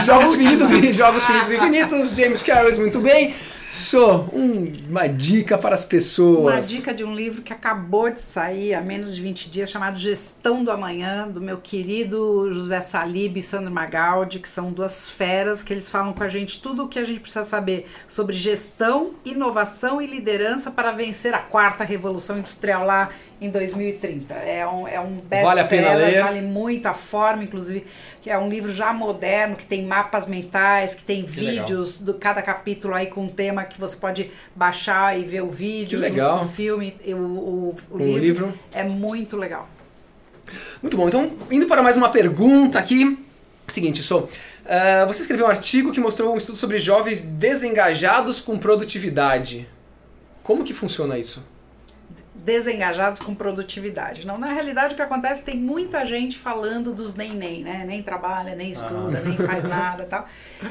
jogos finitos e jogos finitos e infinitos. James Carris, muito bem. So, um- uma dica para as pessoas. Uma dica de um livro que acabou de sair há menos de 20 dias, chamado Gestão do Amanhã, do meu querido José Salib e Sandro Magaldi, que são duas feras que eles falam com a gente tudo o que a gente precisa saber sobre gestão, inovação e liderança para vencer a quarta revolução industrial lá em 2030. É um, é um Vale a pena ler. vale muito a forma, inclusive, que é um livro já moderno, que tem mapas mentais, que tem Que legal. vídeos do cada capítulo aí com um tema que você pode baixar e ver o vídeo, Que junto legal. com o filme, e o, o, o livro, livro. é muito legal. Muito bom. Então, indo para mais uma pergunta aqui. Seguinte, sou. ah, você escreveu um artigo que mostrou um estudo sobre jovens desengajados com produtividade. Como que funciona isso? Desengajados com produtividade. Não, na realidade o que acontece tem muita gente falando dos nem nem, né? Nem trabalha, nem estuda, nem faz nada, tal.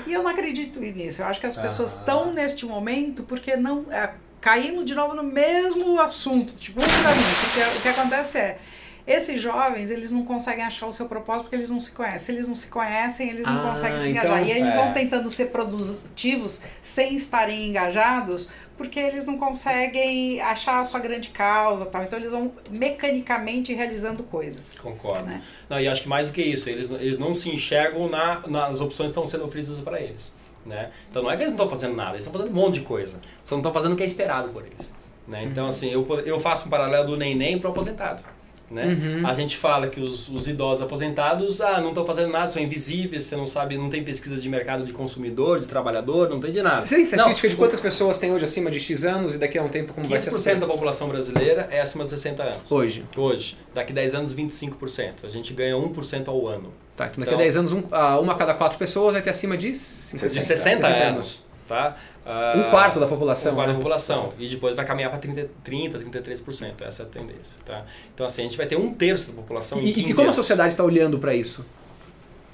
E eu não acredito nisso. Eu acho que as pessoas estão neste momento porque não é, caindo de novo no mesmo assunto, tipo, ultramente. Porque o que acontece é esses jovens, eles não conseguem achar o seu propósito porque eles não se conhecem. Se eles não se conhecem, eles não Ah, conseguem se então, engajar. e eles é. vão tentando ser produtivos sem estarem engajados porque eles não conseguem achar a sua grande causa tal. Então eles vão mecanicamente realizando coisas. Concordo. Né? Não, e acho que mais do que isso, eles, eles não se enxergam na, nas opções que estão sendo oferecidas para eles. Né? Então não é que eles não estão fazendo nada, eles estão fazendo um monte de coisa. Só não estão fazendo o que é esperado por eles. Né? Então, assim, eu, eu faço um paralelo do neném para o aposentado. Né? Uhum. A gente fala que os, os idosos aposentados ah, não estão fazendo nada, são invisíveis, você não sabe, não tem pesquisa de mercado de consumidor, de trabalhador, não tem de nada. Você tem estatística Não, de quantas pessoas tem hoje acima de X anos e daqui a um tempo como vai ser? 15% da população brasileira é acima de 60 anos. Hoje. Hoje. Daqui 10 anos, 25%. A gente ganha 1% ao ano. Tá, então daqui Então- a 10 anos, um, ah, uma a cada quatro pessoas vai ter acima de 50, De 60 anos. Tá? Ah, Um quarto da população, Um quarto né? da população. E depois vai caminhar para 30, 30, 33%. Essa é a tendência. Tá? Então, assim, a gente vai ter um terço da população em E, 15 e como a anos. sociedade está olhando para isso?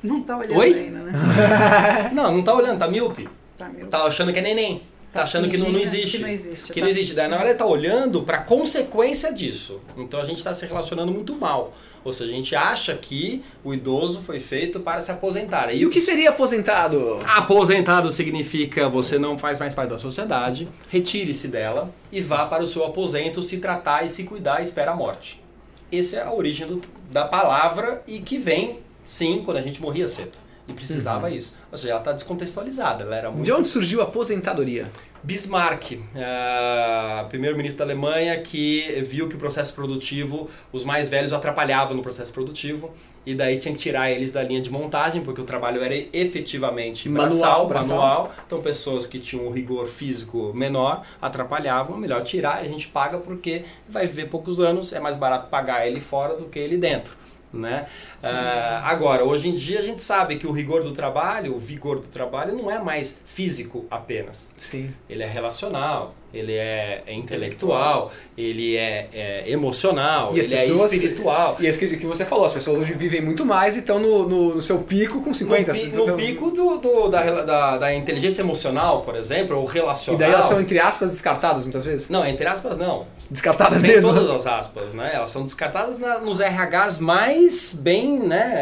Não tá olhando Oi? ainda, né? Não, não tá olhando, tá míope. Tá, meu. Tá achando que é neném. Tá, achando que não, não existe. que não existe, Que tá. não existe. Daí, na hora ele tá olhando para consequência disso. Então a gente está se relacionando muito mal. Ou seja, a gente acha que o idoso foi feito para se aposentar. E o que seria aposentado? Aposentado significa você não faz mais parte da sociedade, retire-se dela e vá para o seu aposento se tratar e se cuidar e espera a morte. Essa é a origem do- da palavra e que vem, sim, quando a gente morria cedo. E precisava isso. Ou seja, ela está descontextualizada, ela era muito... De onde surgiu a aposentadoria? Bismarck, uh, primeiro-ministro da Alemanha, que viu que o processo produtivo, os mais velhos atrapalhavam no processo produtivo, e daí tinha que tirar eles da linha de montagem, porque o trabalho era efetivamente Manual, braçal, braçal. manual. Então pessoas que tinham um rigor físico menor atrapalhavam, melhor tirar, a gente paga porque vai viver poucos anos, é mais barato pagar ele fora do que ele dentro. Né? Uh, agora, hoje em dia a gente sabe que o rigor do trabalho, o vigor do trabalho não é mais físico apenas. Sim. Ele é relacional, ele é, é intelectual, ele é, é emocional, E ele pessoas- é espiritual. E é isso que, que você falou, as pessoas hoje vivem muito mais e estão no, no, no seu pico com 50. no, pi- então- no pico do, do- da, da, da inteligência emocional, por exemplo, ou E relacional. daí elas são, entre aspas, descartadas muitas vezes? Não, entre aspas, não. Descartadas Sem mesmo. todas as aspas, né? Elas são descartadas na- nos RHs mais bem né,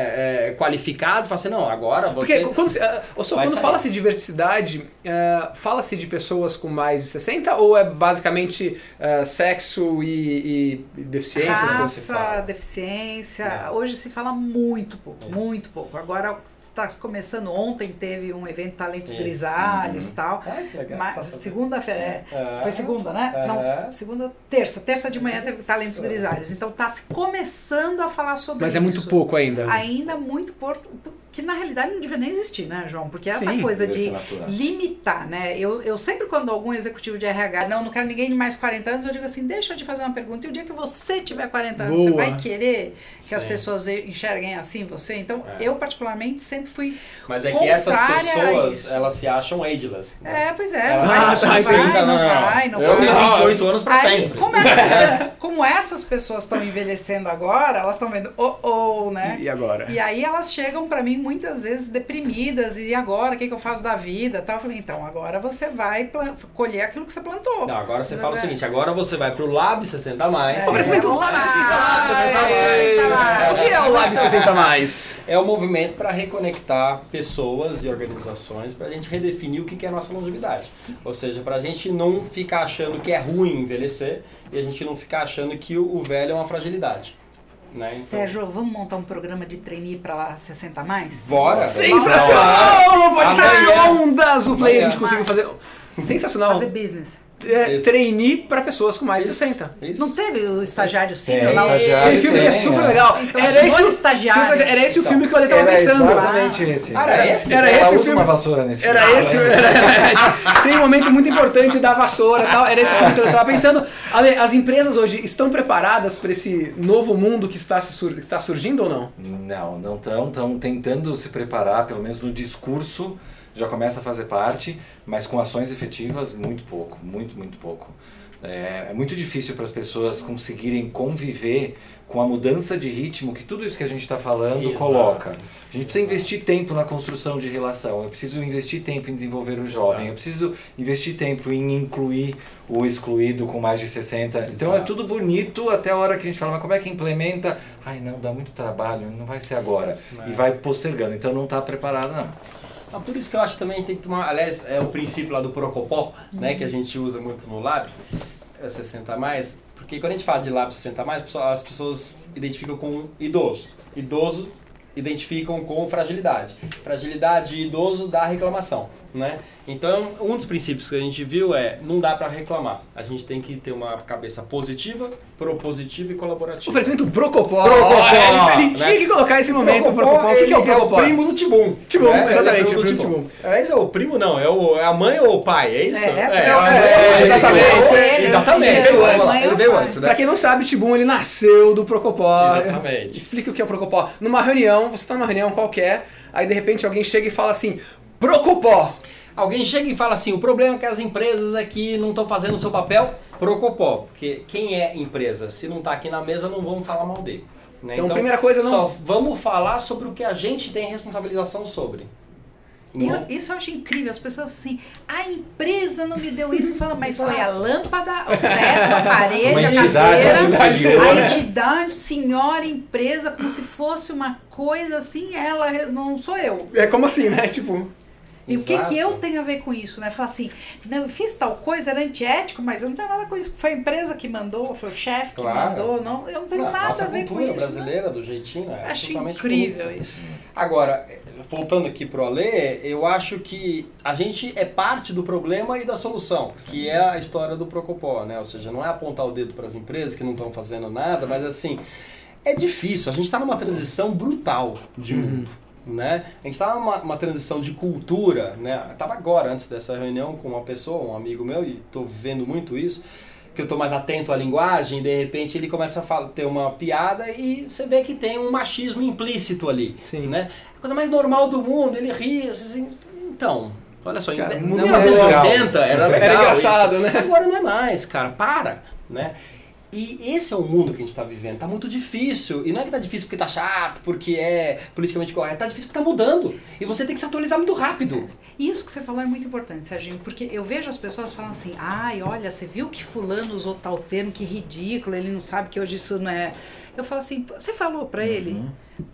é, qualificados. Fala assim, não, agora você... Porque quando, vai quando fala-se de diversidade, ah, fala-se de pessoas com mais de 60 ou é basicamente ah, sexo e, e fala. Raça, deficiência. É. Hoje se fala muito pouco, Isso. muito pouco. Agora está começando. Ontem teve um evento Talentos Isso. Grisalhos e tal. Ai, que legal. Mas Tá segunda-feira, é. É. Foi segunda, né? É. Não, segunda, terça. Terça de manhã teve Talentos. Grisalhos. Então tá se começando a falar sobre Mas isso. é muito pouco ainda. Ainda muito pouco, que na realidade não devia nem existir, né, João? Porque essa Sim, coisa de limitar, né? Eu, eu sempre, quando algum executivo de RH, não, não quero ninguém de mais 40 anos, eu digo assim, deixa eu te fazer uma pergunta. E o dia que você tiver 40 anos, você Boa. vai querer que as Sim. pessoas enxerguem assim você? Então, É. eu particularmente sempre fui Mas é que essas pessoas, elas se acham ageless. né? É, pois é. Elas não Ah, vai, acham não tá, vai, entendi. não vai, não Eu tenho 28 anos pra Aí, sempre. como, essas, como essas pessoas estão envelhecendo agora, elas estão vendo, oh, oh, né? E agora? E aí elas chegam pra mim muitas vezes deprimidas, e agora, o que, que eu faço da vida? Tal. Eu falei, então, agora você vai colher aquilo que você plantou. Não, agora você fala o É. seguinte, agora você vai pro Lab 60 mais. É. Oferecimento Lab lá. 60 60 mais. O que é o Lab 60 mais? É um movimento para reconectar pessoas e organizações para a gente redefinir o que que é a nossa longevidade. Ou seja, para a gente não ficar achando que é ruim envelhecer e a gente não ficar achando que o o velho é uma fragilidade. Né? Então, Sérgio, vamos montar um programa de trainee pra lá 60 mais? Bora! Sensacional! Podcast Amanhã. ondas! O Play a gente conseguiu fazer. Sensacional. Fazer business. É, trainee para pessoas com mais de Isso, 60. isso. Não teve o estagiário Tem, sênior lá? estagiário. Esse filme é tem, super é. legal. Então, era, se esse, estagiário- era esse o filme que eu tava Era pensando. exatamente esse. Ah, era esse? Era esse o filme. uma vassoura nesse Era filme. esse, era, era- tem um momento muito importante da vassoura e tal. Era esse filme que eu tava pensando. Ale, As empresas hoje estão preparadas para esse novo mundo que está, sur- que está surgindo ou não? Não, não estão. Estão tentando se preparar, pelo menos no discurso já começa a fazer parte, mas com ações efetivas, muito pouco, muito, muito pouco. É, é muito difícil para as pessoas conseguirem conviver com a mudança de ritmo que tudo isso que a gente está falando Exato. coloca. A gente precisa investir tempo na construção de relação, eu preciso investir tempo em desenvolver o jovem, Exato. eu preciso investir tempo em incluir o excluído com mais de 60. Então é tudo bonito até a hora que a gente fala, mas como é que implementa? Ai não, dá muito trabalho, não vai ser agora. É. E vai postergando, então não está preparado não. Ah, por isso que eu acho que também gente tem que tomar, aliás, é o princípio lá do Procopó, né, que a gente usa muito no Lab, é 60 a mais, porque quando a gente fala de Lab 60 a mais, as pessoas identificam com idoso. Idoso identificam com fragilidade. Fragilidade e idoso dá reclamação, né? Então, um dos princípios que a gente viu é não dá para reclamar. A gente tem que ter uma cabeça positiva, propositiva e colaborativa. Oferecimento Procopó. Procopó, Ele, ele né? tinha que colocar esse momento. Procopó. O que, que é o Procopó? É o primo do Tibum. Tibum, né? exatamente, é o primo do Tibum. Tibum. Aliás, é o primo não, é, o, é a mãe ou o pai, é isso? É, é, a é, mãe. é, exatamente. Ele, Exatamente, ele veio é antes, ele é veio antes, né? Pra quem não sabe, Tibum ele nasceu do Procopó. Exatamente. Explica o que é o Procopó. Numa reunião, você tá numa reunião qualquer, aí de repente alguém chega e fala assim: Procopó. Alguém chega e fala assim, o problema é que as empresas aqui não estão fazendo o seu papel, Procopó. Porque quem é empresa, se não está aqui na mesa, não vamos falar mal dele. né? Então, primeira coisa, não- Só vamos falar sobre o que a gente tem responsabilização sobre. E eu- isso eu acho incrível, as pessoas assim, a empresa não me deu isso, fala, mas foi a lâmpada, o teto, a parede, Uma a entidade cadeira, superior. a entidade, senhora empresa, como se fosse uma coisa assim, ela não sou eu. É como assim, né? Tipo. E o que, Exato. que eu tenho a ver com isso, né? Falar assim, não, eu fiz tal coisa, era antiético, mas eu não tenho nada com isso. Foi a empresa que mandou, foi o chefe que Claro. mandou, não, eu não tenho Não, nada nossa a ver com cultura isso. né? brasileira, do jeitinho, é Acho totalmente incrível isso. Agora, voltando aqui pro Alê, eu acho que a gente é parte do problema e da solução, que é a história do Procopó, né? Ou seja, não é apontar o dedo para as empresas que não estão fazendo nada, mas assim, é difícil. A gente está numa transição brutal de mundo. Né? A gente está numa uma transição de cultura, né? Eu tava agora, antes dessa reunião, com uma pessoa, um amigo meu, e estou vendo muito isso, que eu tô mais atento à linguagem, e de repente ele começa a falar, ter uma piada e você vê que tem um machismo implícito ali. Sim. Né? A coisa mais normal do mundo, ele ri, assim, então, olha só, Cara, em muito 1980 era legal. Era engraçado, isso. né? Agora não é mais, cara, para, né? E esse é o mundo que a gente está vivendo. Tá muito difícil. E não é que tá difícil porque tá chato, porque é politicamente correto. Tá difícil porque tá mudando. E você tem que se atualizar muito rápido. Isso que você falou é muito importante, Serginho, porque eu vejo as pessoas falando assim, ai, olha, você viu que fulano usou tal termo, que ridículo, ele não sabe que hoje isso não é... Eu falo assim, você falou pra ele?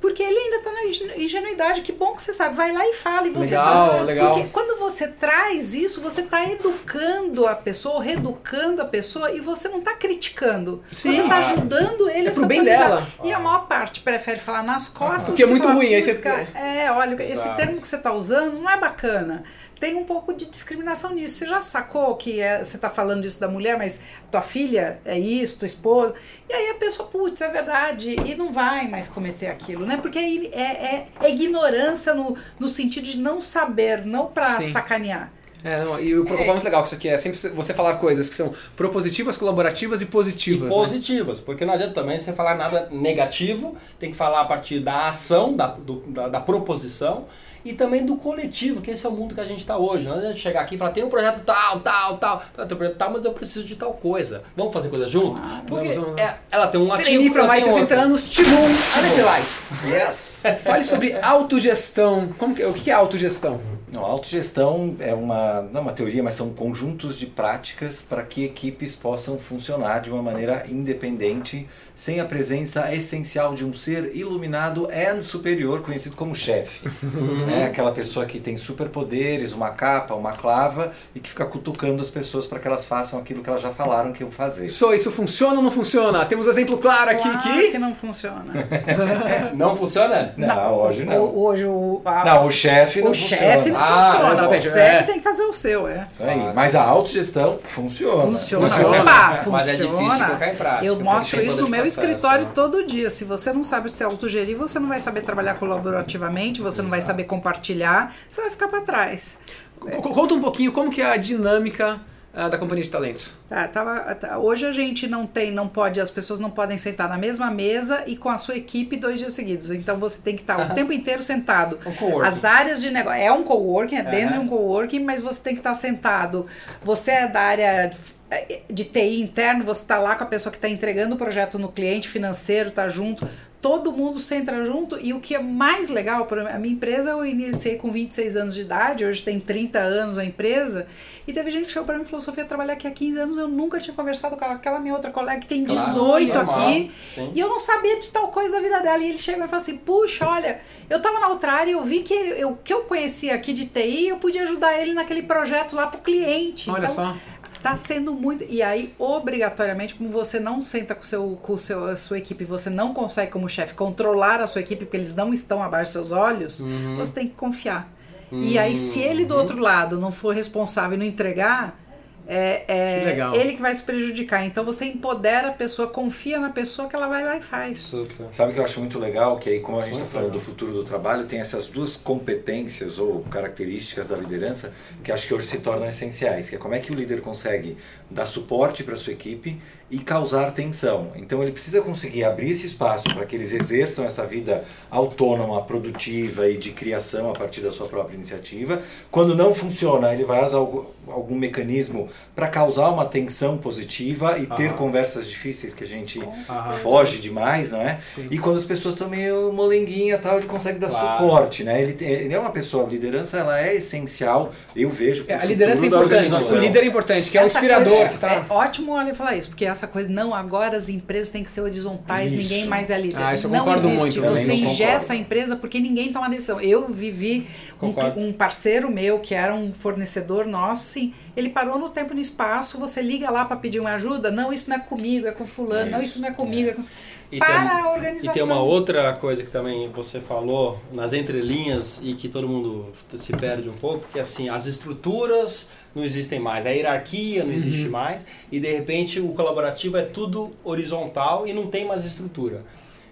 Porque ele ainda tá na ingen- ingenuidade, que bom que você sabe, vai lá e fala, e você Legal, sabe. legal. Porque quando você traz isso, você tá educando a pessoa, reeducando a pessoa, e você não tá criticando. Sim. Você tá ajudando ele É a se bem dela. E a maior parte prefere falar nas costas. O que é muito ruim, aí "Putz, você- cara, é, olha, esse Exato. termo que você está usando não é bacana. Tem um pouco de discriminação nisso. Você já sacou que é- você está falando isso da mulher, mas tua filha é isso, tua esposa. E aí a pessoa, putz, é verdade, e não vai mais cometer aquilo, né? Porque aí é, é- é ignorância no, no sentido de não saber, não para sacanear. É, não, e o protocolo é muito legal com isso aqui. É sempre você falar coisas que são propositivas, colaborativas e E positivas. né? positivas, porque não adianta também você falar nada negativo, tem que falar a partir da ação, da, do- da, da proposição e também do coletivo, que esse é o mundo que a gente está hoje. Não gente chegar aqui e falar, tem um projeto tal, tal, tal, Ah, tem um projeto tal, mas eu preciso de tal coisa. Vamos fazer coisa junto? Porque vamos, vamos. é- ela tem um ativo, para mais de tenho 60 outro. anos, Tibum Alepelais. Yes! Fale sobre autogestão. Como que, o que é autogestão? Não, a autogestão é uma, não é uma teoria, mas são conjuntos de práticas para que equipes possam funcionar de uma maneira independente, sem a presença essencial de um ser iluminado e superior, conhecido como chefe. É aquela pessoa que tem superpoderes, uma capa, uma clava e que fica cutucando as pessoas para que elas façam aquilo que elas já falaram que iam fazer. Isso, isso funciona ou não funciona? Temos um exemplo claro aqui Claro que... que não funciona. Não funciona? Não, hoje não. O- Hoje o, a- Não, o chefe não o chefe não Ah, funciona. Você é. que tem que fazer o seu, é. Isso aí. Mas a autogestão funciona. Funciona. Funciona. Opa, funciona. Mas é difícil colocar em prática, Eu mostro isso no meu processo, escritório né? todo dia. Se você não sabe se autogerir, você não vai saber trabalhar colaborativamente, você não vai saber compartilhar, você vai ficar para trás. C- Conta um pouquinho como que é a dinâmica ah, da companhia de talentos. Tá, tava- tá, hoje a gente não tem, não pode, as pessoas não podem sentar na mesma mesa e com a sua equipe dois dias seguidos. Então você tem que estar o tempo inteiro sentado. Um coworking. As áreas de negócio. É um coworking, é dentro de um coworking, mas você tem que estar sentado. Você é da área de- de TI interno, você está lá com a pessoa que está entregando o projeto no cliente financeiro, está junto. Todo mundo senta junto e o que é mais legal, exemplo, a minha empresa eu iniciei com 26 anos de idade, hoje tem 30 anos a empresa, e teve gente que chegou para mim e falou, Sofia, trabalhar aqui há 15 anos, eu nunca tinha conversado com aquela minha outra colega que tem Claro, 18 normal, aqui, sim. e eu não sabia de tal coisa da vida dela. E ele chegou e falou assim: puxa, olha, eu tava na outra área e eu vi que ele- eu- o que eu conhecia aqui de TI, eu podia ajudar ele naquele projeto lá pro cliente. Olha então, só. Tá sendo muito. E aí, obrigatoriamente, como você não senta com, seu, com seu, a sua equipe, você não consegue, como chefe, controlar a sua equipe, porque eles não estão abaixo dos seus olhos, Uhum. você tem que confiar. E aí, se ele do outro lado não for responsável e não entregar, é, é Que ele que vai se prejudicar. Então você empodera a pessoa, confia na pessoa que ela vai lá e faz. Super. Sabe o que eu acho muito legal? Que aí, como a gente está falando legal. do futuro do trabalho, tem essas duas competências ou características da liderança que acho que hoje se tornam essenciais, que é como é que o líder consegue dar suporte para sua equipe e causar tensão. Então ele precisa conseguir abrir esse espaço para que eles exerçam essa vida autônoma, produtiva e de criação a partir da sua própria iniciativa. Quando não funciona, ele vai usar algu- algum mecanismo para causar uma tensão positiva e ter Aham. conversas difíceis que a gente Aham. foge demais, não é? Sim. E quando as pessoas estão meio molenguinha tal, ele consegue dar Claro. suporte, né? Ele, ele é uma pessoa, a liderança ela é essencial, eu vejo. É, a liderança é importante, o líder é importante, que é o inspirador coisa- que tá. É ótimo ele falar isso, porque essa coisa, não, agora as empresas têm que ser horizontais, Isso. ninguém mais é líder. Ah, isso eu não existe. muito, também Você ingessa a empresa porque ninguém toma decisão. Eu vivi um, um parceiro meu, que era um fornecedor nosso, sim, ele parou no tempo e no espaço, você liga lá para pedir uma ajuda, não, isso não é comigo, é com fulano, não, isso não é comigo, é com... E para tem- a organização. E tem uma outra coisa que também você falou nas entrelinhas e que todo mundo se perde um pouco, que é assim, as estruturas não existem mais, a hierarquia não existe mais e de repente o colaborativo é tudo horizontal e não tem mais estrutura.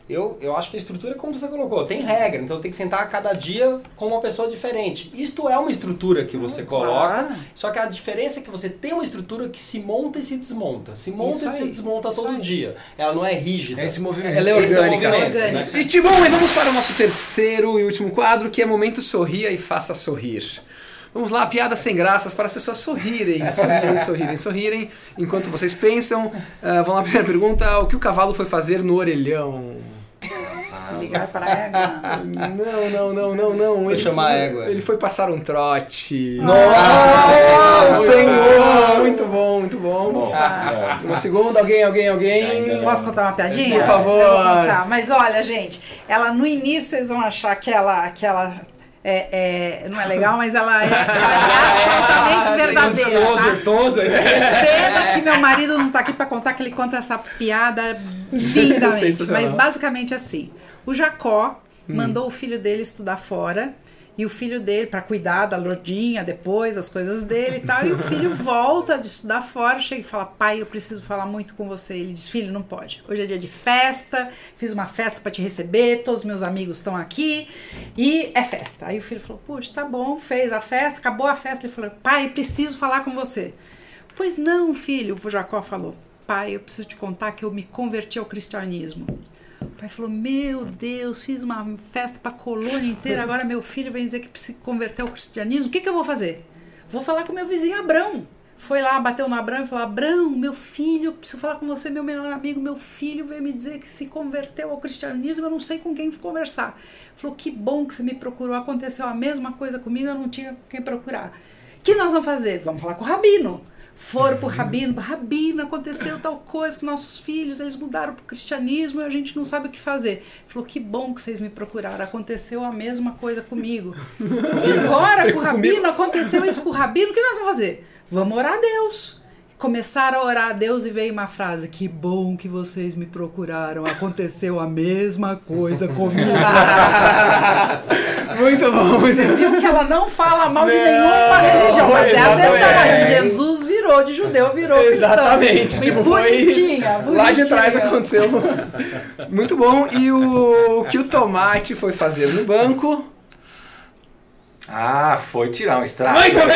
Eu, eu acho que a estrutura é como você colocou, tem regra, então tem que sentar cada dia com uma pessoa diferente. Isto é uma estrutura que você coloca, claro. só que a diferença é que você tem uma estrutura que se monta e se desmonta. Se monta Isso e se aí, desmonta isso todo aí. dia. Ela não é rígida. É esse movimento. Ela é Esse é orgânica. movimento, Orgânica. né? E e vamos para o nosso terceiro e último quadro, que é Momento Sorria e Faça Sorrir. Vamos lá, piadas sem graças para as pessoas sorrirem, sorrirem, sorrirem, sorrirem. Enquanto vocês pensam, ah, vamos lá, primeira pergunta: o que o cavalo foi fazer no orelhão? Ligar para a égua. Não, não, não, não, não. Foi Ele chamar foi, a égua. Ele foi passar um trote. Nossa, muito Senhor! bom, muito bom, muito bom. Bom, é. Uma segunda, alguém, alguém, alguém. Posso contar uma piadinha? Por favor. Mas olha, gente, ela no início vocês vão achar que ela, que ela é, é- não é legal, mas ela é, ela é absolutamente verdadeira. Tá? Todo, né? Pena que meu marido não tá aqui para contar que ele conta essa piada lindamente. Mas basicamente assim: o Jacó Hum. mandou o filho dele estudar fora. E o filho dele, para cuidar da lordinha depois, as coisas dele e tal. E o filho volta de estudar fora, chega e fala: Pai, eu preciso falar muito com você. Ele diz: Filho, não pode. Hoje é dia de festa, fiz uma festa para te receber, todos os meus amigos estão aqui e é festa. Aí o filho falou: Puxa, tá bom, fez a festa, acabou a festa. Ele falou: Pai, preciso falar com você. Pois não, filho, o Jacó falou. Pai, eu preciso te contar que eu me converti ao cristianismo. O pai falou: Meu Deus, fiz uma festa para a colônia inteira, agora meu filho vem dizer que se converteu ao cristianismo. O que, que eu vou fazer? Vou falar com meu vizinho Abrão. Foi lá, bateu no Abrão e falou: Abrão, meu filho, preciso falar com você, meu melhor amigo. Meu filho veio me dizer que se converteu ao cristianismo, eu não sei com quem conversar. Falou: Que bom que você me procurou. Aconteceu a mesma coisa comigo, eu não tinha com quem procurar. O que nós vamos fazer? Vamos falar com o Rabino. Foram pro Rabino, Rabino, aconteceu tal coisa com nossos filhos, eles mudaram pro cristianismo e a gente não sabe o que fazer. Ele falou, que bom que vocês me procuraram, aconteceu a mesma coisa comigo. E agora com o Rabino, aconteceu isso com o Rabino, o que nós vamos fazer? Vamos orar a Deus. Começaram a orar a Deus e veio uma frase: Que bom que vocês me procuraram, aconteceu a mesma coisa comigo. Muito bom, muito Você viu que ela não fala mal de Não, nenhuma religião, mas é a exatamente. verdade. Jesus virou de judeu, virou cristão. Exatamente. Foi Tipo, foi. bonitinha, Lá de bonitinha. trás aconteceu. Muito bom. E o que o tomate foi fazer no banco? Ah, foi tirar um extrato. Muito bem!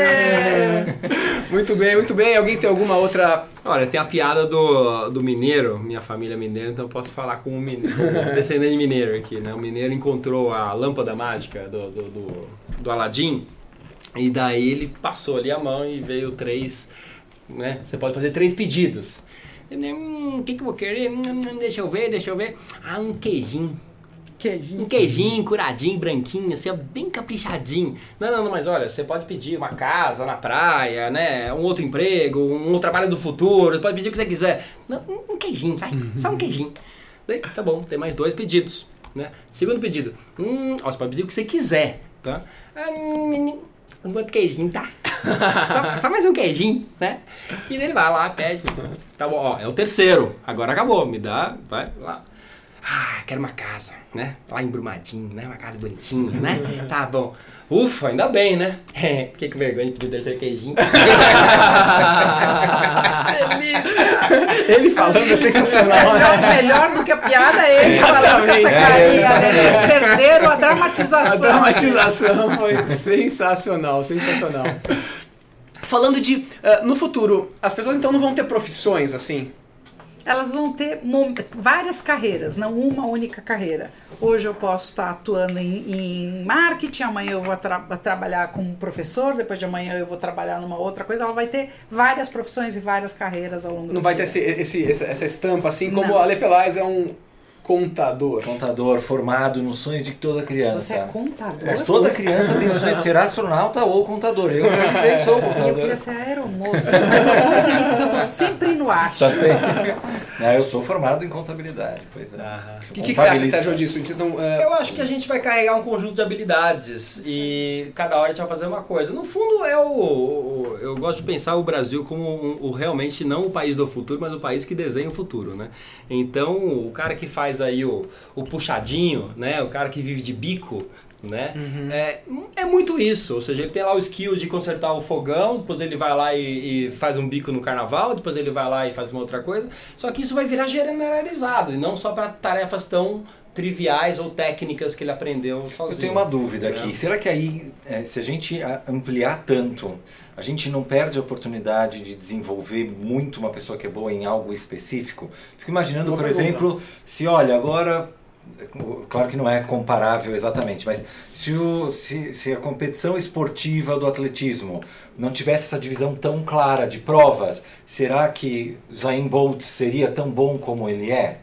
É. Muito bem, muito bem. Alguém tem alguma outra. Olha, tem a piada do, do mineiro, minha família é mineira, então eu posso falar com um, mineiro, um descendente mineiro aqui, né? O mineiro encontrou a lâmpada mágica do, do, do, do Aladim e daí ele passou ali a mão e veio três, né? Você pode fazer três pedidos. Hum, o que, que eu vou querer? Hum, hum, deixa eu ver, deixa eu ver. Ah, um queijinho. Queijinho. Um queijinho curadinho, branquinho, assim, bem caprichadinho. Não, não, não, mas olha, você pode pedir uma casa na praia, né? Um outro emprego, um trabalho do futuro, você pode pedir o que você quiser. Não, um- queijinho, vai, só um queijinho. Daí, tá bom, tem mais dois pedidos, né? Segundo pedido, hum, ó, você pode pedir o que você quiser, tá? Ah, hum, um outro queijinho, tá? Só, só mais um queijinho, né? E daí ele vai lá, pede. Tá bom, ó, é o terceiro. Agora acabou, me dá, vai lá. Ah, quero uma casa, né? Lá em Brumadinho, né? Uma casa bonitinha, né? Tá bom. Ufa, ainda bem, né? Fiquei com vergonha de pedir o terceiro queijinho. Ele falando é sensacional. Melhor, melhor do que a piada é ele falando com essa carinha. É, né? Vocês perderam a dramatização. A dramatização foi sensacional, sensacional. Falando de. ah, no futuro, as pessoas então não vão ter profissões assim? Elas vão ter várias carreiras, não uma única carreira. Hoje eu posso estar atuando em, em marketing, amanhã eu vou tra trabalhar como professor, depois de amanhã eu vou trabalhar numa outra coisa. Ela vai ter várias profissões e várias carreiras ao longo Não do vai dia. ter esse, esse, essa estampa, assim como Não. a Ale Pelais é um contador. Contador formado no sonho de toda criança. Você é contador? Mas toda criança tem o sonho de ser astronauta ou contador. Eu realizei que sou Eu contador. queria ser aeromoça, mas eu consegui porque eu tô sempre no ar. Tá sempre. Não, eu sou formado em contabilidade, pois é. O que, que, que você acha, Sérgio, disso? Então, é, Eu acho que a gente vai carregar um conjunto de habilidades e cada hora a gente vai fazer uma coisa. No fundo, é o, o- eu gosto de pensar o Brasil como um- o realmente não o país do futuro, mas o país que desenha o futuro, né? Então, o cara que faz aí o, o puxadinho, né? O cara que vive de bico, né? É, é muito isso. Ou seja, ele tem lá o skill de consertar o fogão, depois ele vai lá e, e faz um bico no carnaval, depois ele vai lá e faz uma outra coisa. Só que isso vai virar generalizado e não só para tarefas tão triviais ou técnicas que ele aprendeu sozinho. Eu tenho uma dúvida aqui. É. Será que aí, é, se a gente a- ampliar tanto, a gente não perde a oportunidade de desenvolver muito uma pessoa que é boa em algo específico? Fico imaginando, por pergunta. exemplo, se olha, agora. Claro que não é comparável exatamente, mas se, o, se, se a competição esportiva do atletismo não tivesse essa divisão tão clara de provas, será que Zayn Bolt seria tão bom como ele é?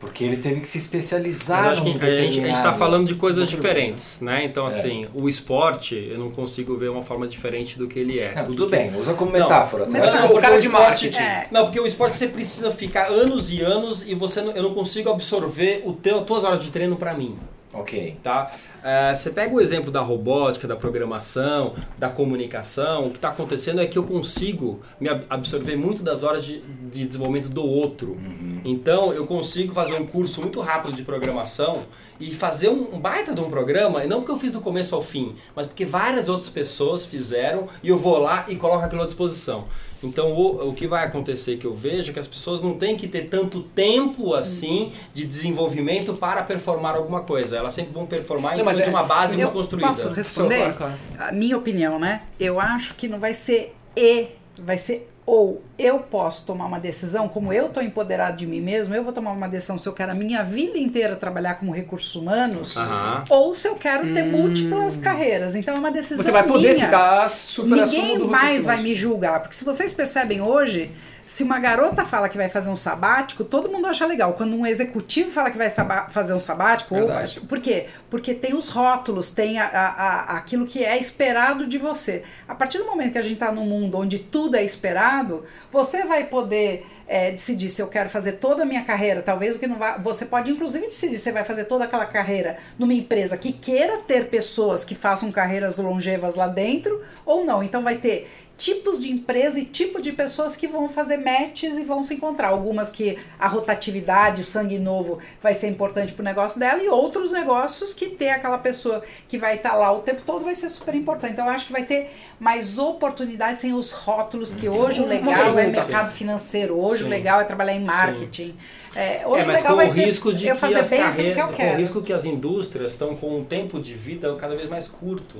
Porque ele teve que se especializar Mas acho que a gente, está falando de coisas diferentes, né? Então, É. assim, o esporte, eu não consigo ver uma forma diferente do que ele é. Não, Tudo tudo que- bem, usa como Não, metáfora. tá? mas Mas não, o porque cara o de esporte- marketing. É. Não, porque o esporte você precisa ficar anos e anos e você não- eu não consigo absorver o teu, as tuas horas de treino para mim. Ok. tá? É, você pega o exemplo da robótica, da programação, da comunicação, o que está acontecendo é que eu consigo me ab- absorver muito das horas de, de desenvolvimento do outro. Então eu consigo fazer um curso muito rápido de programação e fazer um, um baita de um programa, e não porque eu fiz do começo ao fim, mas porque várias outras pessoas fizeram e eu vou lá e coloco aquilo à disposição. Então o, o que vai acontecer que eu vejo é que as pessoas não têm que ter tanto tempo assim de desenvolvimento para performar alguma coisa. Elas sempre vão performar em Não, mas cima é- de uma base Eu muito construída. posso responder? Claro, claro. A minha opinião, né? Eu acho que não vai ser e, vai ser ou. Eu posso tomar uma decisão, como eu estou empoderado de mim mesmo, eu vou tomar uma decisão se eu quero a minha vida inteira trabalhar como recursos humanos, Aham. ou se eu quero ter múltiplas carreiras. Então é uma decisão Você vai poder minha. ficar super Ninguém mais vai me julgar, porque se vocês percebem hoje, se uma garota fala que vai fazer um sabático, todo mundo acha legal. Quando um executivo fala que vai fazer um sabático, opa, por quê? Porque tem os rótulos, tem a, a- a- aquilo que é esperado de você. A partir do momento que a gente está num mundo onde tudo é esperado, você vai poder é, decidir se eu quero fazer toda a minha carreira, talvez o que não vai. Você pode, inclusive, decidir se você vai fazer toda aquela carreira numa empresa que queira ter pessoas que façam carreiras longevas lá dentro ou não. Então vai ter tipos de empresa e tipo de pessoas que vão fazer matches e vão se encontrar. Algumas que a rotatividade, o sangue novo vai ser importante pro negócio dela e outros negócios que ter aquela pessoa que vai estar lá o tempo todo vai ser super importante. Então eu acho que vai ter mais oportunidades sem os rótulos que hoje o legal é mercado financeiro, hoje o Sim. legal é trabalhar em marketing. É, hoje É, mas legal com vai o ser risco de eu que fazer as bem aquilo que carreiras, eu com o quero. risco que as indústrias estão com um tempo de vida cada vez mais curto.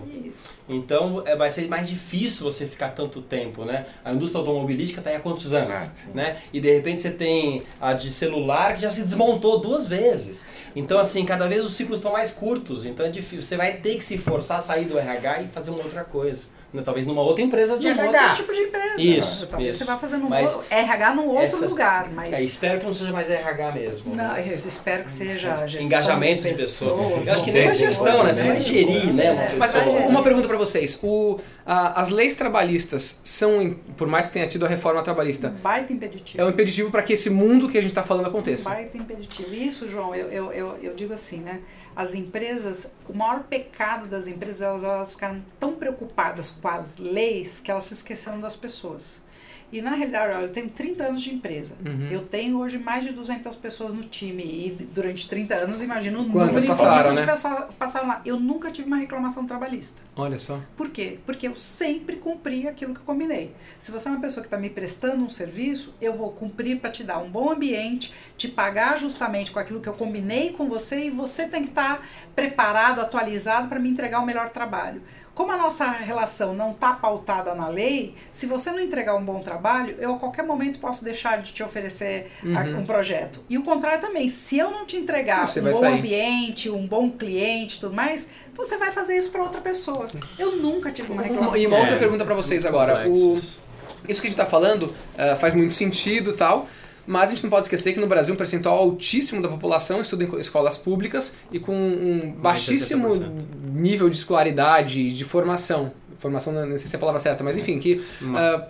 Então é, vai ser mais difícil você ficar tanto tempo, né? A indústria automobilística está aí há quantos anos, Ah, né? E de repente você tem a de celular que já se desmontou duas vezes. Então assim, cada vez os ciclos estão mais curtos, então é difícil. Você vai ter que se forçar a sair do RH e fazer uma outra coisa. Né? Talvez numa outra empresa de Num RH. outro tipo de empresa. Isso, Talvez isso. você vá fazer num Mas RH num outro essa- lugar, mas É, espero que não seja mais RH mesmo. Não, né? eu espero que seja gestão Engajamento de pessoas. Eu acho que nem a gestão, né? Você vai gerir, né? Uma É, Mas uma pergunta pra vocês. O, a- as leis trabalhistas são, por mais que tenha tido a reforma trabalhista, baita impeditivo. é um impeditivo para que esse mundo que a gente está falando aconteça. Baita impeditivo. Isso, João, eu, eu, eu, eu digo assim, né? As empresas, o maior pecado das empresas, elas, elas ficaram tão preocupadas com as leis que elas se esqueceram das pessoas. E na realidade, olha, eu tenho 30 anos de empresa. Uhum. Eu tenho hoje mais de 200 pessoas no time. E durante 30 anos, imagino o número de passaram, pessoas né? passaram lá. Eu nunca tive uma reclamação trabalhista. Olha só. Por quê? Porque eu sempre cumpri aquilo que eu combinei. Se você é uma pessoa que está me prestando um serviço, eu vou cumprir para te dar um bom ambiente, te pagar justamente com aquilo que eu combinei com você e você tem que estar preparado, atualizado para me entregar o melhor trabalho. Como a nossa relação não está pautada na lei, se você não entregar um bom trabalho, eu a qualquer momento posso deixar de te oferecer Uhum. um projeto. E o contrário também, se eu não te entregar Você um bom sair. ambiente, um bom cliente e tudo mais, você vai fazer isso para outra pessoa. Eu nunca tive uma Uma- reclamação. e uma outra É, pergunta para vocês agora. O, isso que a gente está falando eh, faz muito sentido e tal, mas a gente não pode esquecer que no Brasil um percentual altíssimo da população estuda em co- escolas públicas e com um baixíssimo 60%. nível de escolaridade, de formação. Formação não sei se é a palavra certa, mas enfim, que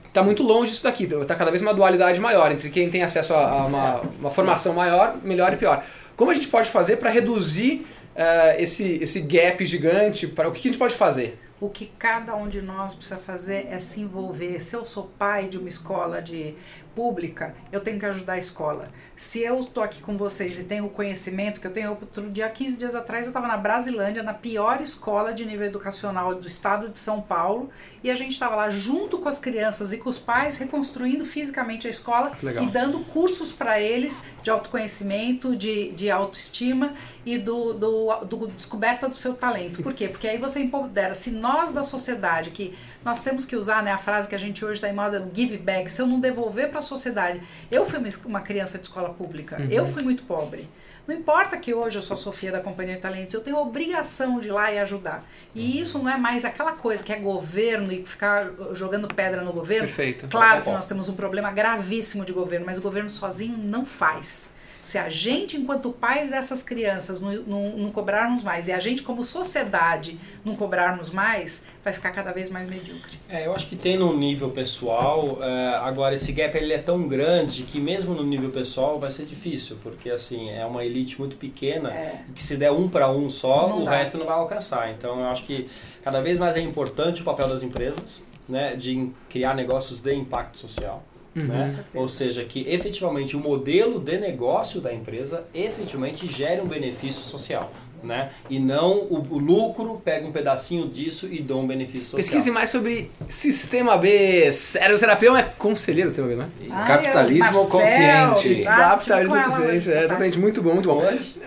está muito longe disso daqui. Está cada vez uma dualidade maior entre quem tem acesso a, a uma, uma formação maior, melhor e pior. Como a gente pode fazer para reduzir eh, esse, esse gap gigante? Para o que a gente pode fazer? O que cada um de nós precisa fazer é se envolver. Se eu sou pai de uma escola de pública, eu tenho que ajudar a escola. Se eu estou aqui com vocês e tenho o conhecimento que eu tenho, outro dia, 15 dias atrás, eu estava na Brasilândia, na pior escola de nível educacional do estado de São Paulo, e a gente estava lá junto com as crianças e com os pais, reconstruindo fisicamente a escola Legal. e dando cursos para eles de autoconhecimento, de, de autoestima e do, do, do descoberta do seu talento. Por quê? Porque aí você empodera. Se nós da sociedade, que nós temos que usar né, a frase que a gente hoje está em moda, give back, se eu não devolver para a sociedade. Eu fui uma criança de escola pública, eu fui muito pobre. Não importa que hoje eu sou a Sofia da Companhia de Talentos, eu tenho a obrigação de ir lá e ajudar. E isso não é mais aquela coisa que é governo e ficar uh, jogando pedra no governo. Perfeito. Claro que nós temos um problema gravíssimo de governo, mas o governo sozinho não faz. Se a gente, enquanto pais dessas crianças, não, não, não cobrarmos mais, e a gente, como sociedade, não cobrarmos mais, vai ficar cada vez mais medíocre. É, eu acho que tem no nível pessoal, é, agora esse gap ele é tão grande que mesmo no nível pessoal vai ser difícil, porque assim, é uma elite muito pequena, É. que se der um para um só, Não o dá. resto não vai alcançar. Então eu acho que cada vez mais é importante o papel das empresas, né, de criar negócios de impacto social. Né? Com certeza. Ou seja, que efetivamente o modelo de negócio da empresa efetivamente gere um benefício social. Né? E não o, o lucro pega um pedacinho disso e dá um benefício social. Pesquise mais sobre Sistema B. Sérgio Serapião é conselheiro do Sistema B, né? Ai, Capitalismo o Marcel, consciente. Capitalismo ela consciente, é, exatamente, muito bom, muito bom.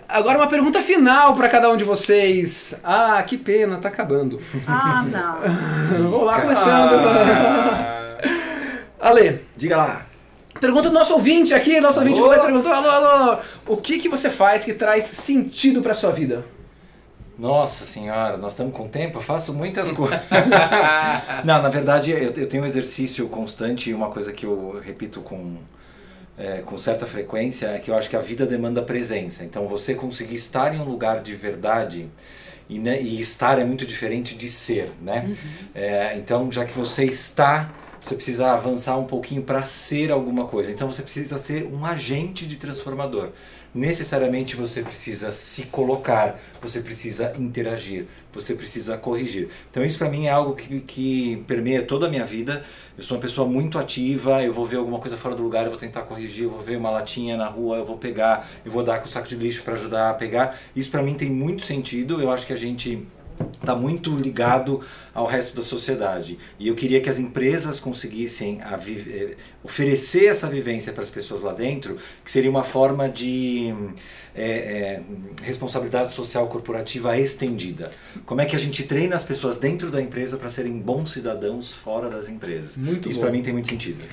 Agora uma pergunta final para cada um de vocês. Ah, que pena, tá acabando. Ah, não. Vamos lá, começando. Ah, Ale, Diga lá. pergunta do nosso ouvinte aqui, nosso ouvinte Alô? perguntou, alô, alô, o que que você faz que traz sentido para sua vida? Nossa senhora, nós estamos com tempo, eu faço muitas coisas. Não, na verdade eu, eu tenho um exercício constante e uma coisa que eu repito com, é, com certa frequência é que eu acho que a vida demanda presença. Então você conseguir estar em um lugar de verdade e, né, e estar é muito diferente de ser, né? É, então já que você está, você precisa avançar um pouquinho para ser alguma coisa. Então você precisa ser um agente de transformador. Necessariamente você precisa se colocar, você precisa interagir, você precisa corrigir. Então isso para mim é algo que, que permeia toda a minha vida. Eu sou uma pessoa muito ativa, eu vou ver alguma coisa fora do lugar, eu vou tentar corrigir, eu vou ver uma latinha na rua, eu vou pegar, eu vou dar com o saco de lixo para ajudar a pegar. Isso para mim tem muito sentido. Eu acho que a gente está muito ligado ao resto da sociedade. E eu queria que as empresas conseguissem eh, oferecer essa vivência para as pessoas lá dentro, que seria uma forma de eh, eh, responsabilidade social corporativa estendida. Como é que a gente treina as pessoas dentro da empresa para serem bons cidadãos fora das empresas? Muito Isso para mim tem muito sentido.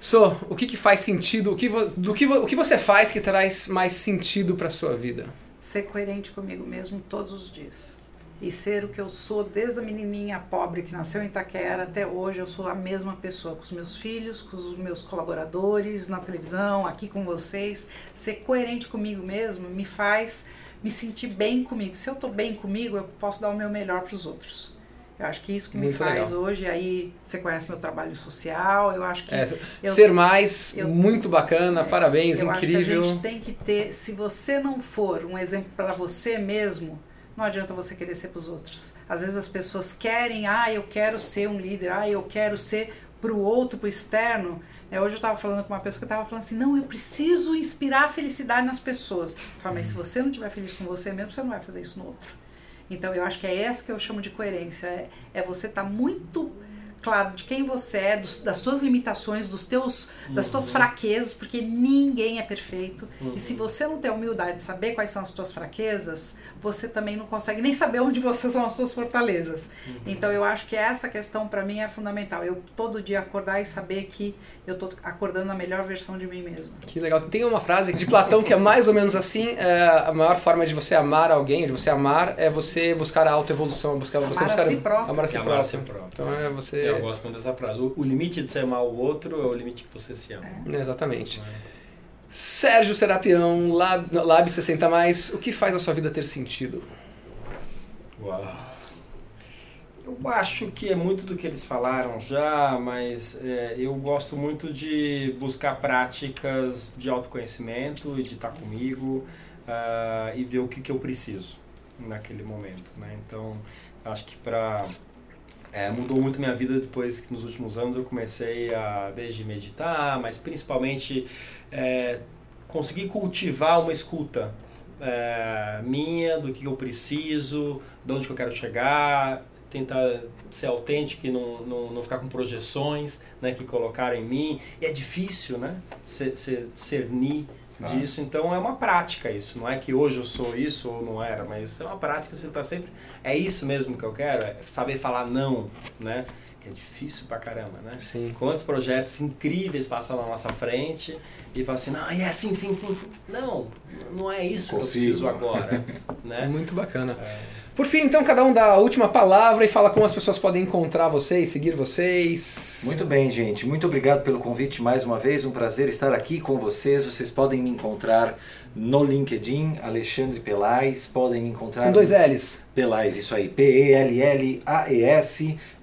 So, o que que faz sentido, o que, do que, o que você faz que traz mais sentido para sua vida? Ser coerente comigo mesmo todos os dias. E ser o que eu sou desde a menininha pobre que nasceu em Itaquera até hoje, eu sou a mesma pessoa, com os meus filhos, com os meus colaboradores, na televisão, aqui com vocês. Ser coerente comigo mesmo me faz me sentir bem comigo. Se eu tô bem comigo, eu posso dar o meu melhor para os outros. Eu acho que isso que me Muito faz legal. hoje. Aí você conhece meu trabalho social, eu acho que. É, eu- ser mais, eu- muito bacana, parabéns, eu incrível. acho que a gente tem que ter, se você não for um exemplo para você mesmo, não adianta você querer ser para os outros. Às vezes as pessoas querem, ah, eu quero ser um líder, ah, eu quero ser para o outro, para o externo. É, hoje eu estava falando com uma pessoa que estava falando assim, não, eu preciso inspirar a felicidade nas pessoas. Eu falo, mas se você não estiver feliz com você mesmo, você não vai fazer isso no outro. Então eu acho que é essa que eu chamo de coerência. É, é você estar muito claro de quem você é, dos, das suas limitações, dos teus, das tuas fraquezas, porque ninguém é perfeito. E se você não tem a humildade de saber quais são as tuas fraquezas, você também não consegue nem saber onde você são as suas fortalezas. Então eu acho que essa questão para mim é fundamental. Eu todo dia acordar e saber que eu tô acordando a melhor versão de mim mesmo. Que legal. Tem uma frase de Platão que é mais ou menos assim: é, a maior forma de você amar alguém, de você amar, é você buscar a autoevolução, buscar você Amar a buscar si próprio. amar a si Amar a próprio. si próprio. Então é você. Eu gosto muito dessa frase. O, o limite de você amar o outro é o limite que você se ama. Exatamente. Sérgio Serapião, Lab, Lab 60 mais, o que faz a sua vida ter sentido? Uau. Eu acho que é muito do que eles falaram já, mas é, eu gosto muito de buscar práticas de autoconhecimento e de estar comigo ah, e ver o que, que eu preciso naquele momento. Né? Então, acho que para mudou muito minha vida depois que nos últimos anos eu comecei a desde meditar, mas principalmente é, conseguir cultivar uma escuta é, minha, do que eu preciso, de onde eu quero chegar, tentar ser autêntico e não, não, não ficar com projeções né, que colocaram em mim. E é difícil, né? Ser, cernir disso. Então é uma prática isso. Não é que hoje eu sou isso ou não era, mas é uma prática. Você está sempre. É isso mesmo que eu quero? É saber falar não, né? Que é difícil pra caramba, né? Sim. Quantos projetos incríveis passam na nossa frente e falam assim, não, é sim, sim, sim, sim. Não, não é isso que eu preciso agora, É né? muito bacana. Por fim, então, cada um dá a última palavra e fala como as pessoas podem encontrar vocês, seguir vocês. Muito bem, gente. Muito obrigado pelo convite mais uma vez. Um prazer estar aqui com vocês. Vocês podem me encontrar no LinkedIn, Alexandre Pelais. Podem me encontrar Com dois L's. Pelais, isso aí, P-E-L-L-A-E-S.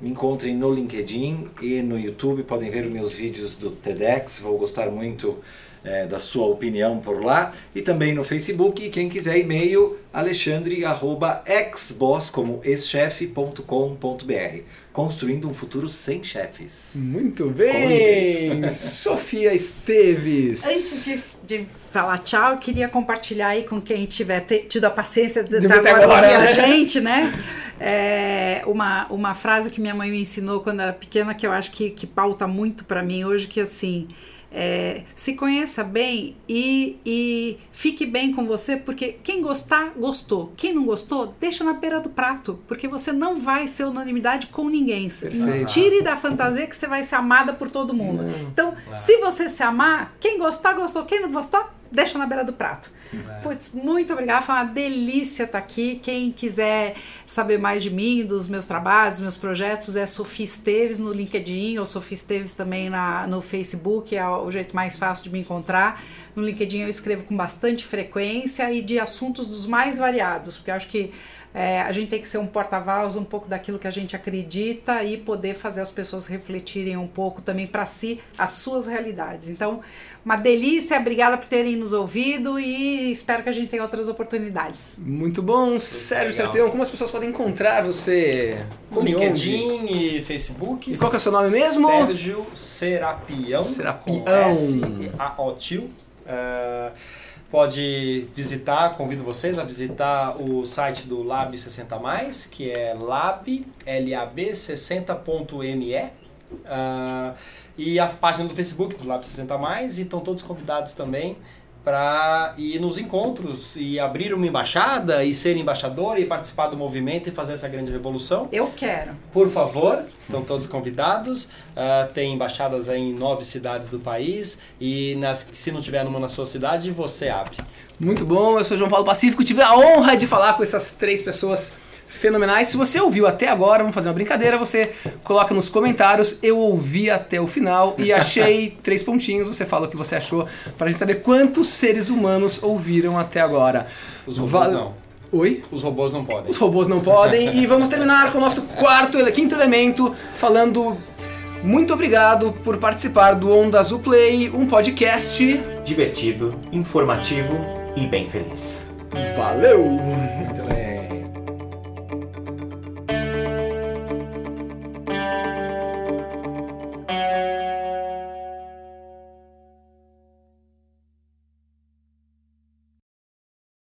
Me encontrem no LinkedIn e no YouTube. Podem ver os meus vídeos do TEDx. Vou gostar muito eh, da sua opinião por lá. E também no Facebook. E quem quiser e-mail, alexandre.exboss, como exchefe.com.br. Construindo um futuro sem chefes. Muito bem! Sofia Esteves. Antes de, de falar tchau, eu queria compartilhar aí com quem tiver te- tido a paciência de, De de até agora agora, ouvir né? a gente, né? É, uma, uma frase que minha mãe me ensinou quando era pequena, que eu acho que, que pauta muito pra mim hoje, que assim, é, se conheça bem e, e fique bem com você, porque quem gostar, gostou. Quem não gostou, deixa na beira do prato, porque você não vai ser unanimidade com ninguém. Perfeito. Tire da fantasia que você vai ser amada por todo mundo. Então, se você se amar, quem gostar, gostou. Quem não gostou, deixa na beira do prato. Putz, muito obrigada. Foi uma delícia estar aqui. Quem quiser saber mais de mim, dos meus trabalhos, dos meus projetos, é Sofia Esteves no LinkedIn ou Sofia Esteves também na, no Facebook. É o jeito mais fácil de me encontrar. No LinkedIn eu escrevo com bastante frequência e de assuntos dos mais variados, porque eu acho que é, a gente tem que ser um porta-voz um pouco daquilo que a gente acredita e poder fazer as pessoas refletirem um pouco também para si as suas realidades. Então, uma delícia, obrigada por terem nos ouvido e espero que a gente tenha outras oportunidades. Muito bom. Sérgio. Serapião, como as pessoas podem encontrar você? No e onde? LinkedIn e Facebook. E qual que é o seu nome mesmo? Sérgio Serapião. Serapião. S-A-O-Tio. É, pode visitar, convido vocês a visitar o site do Lab 60 Mais, que é lab, L-A-B 60.me. Ah, e a página do Facebook do Lab 60 Mais, e estão todos convidados também para ir nos encontros e abrir uma embaixada e ser embaixador e participar do movimento e fazer essa grande revolução. Eu quero. Por favor, estão todos convidados. Ah, tem embaixadas aí em nove cidades do país e nas, se não tiver numa na sua cidade, você abre. Muito bom, eu sou João Paulo Pacífico, tive a honra de falar com essas três pessoas fenomenais. Se você ouviu até agora, vamos fazer uma brincadeira, você coloca nos comentários, eu ouvi até o final e achei três pontinhos, você fala o que você achou, pra gente saber quantos seres humanos ouviram até agora. Os robôs Val- não. Oi? Os robôs não podem. Os robôs não podem. E vamos terminar com o nosso quarto, quinto elemento, falando muito obrigado por participar do Onda Azul Play, um podcast. Divertido, informativo e bem feliz. Valeu!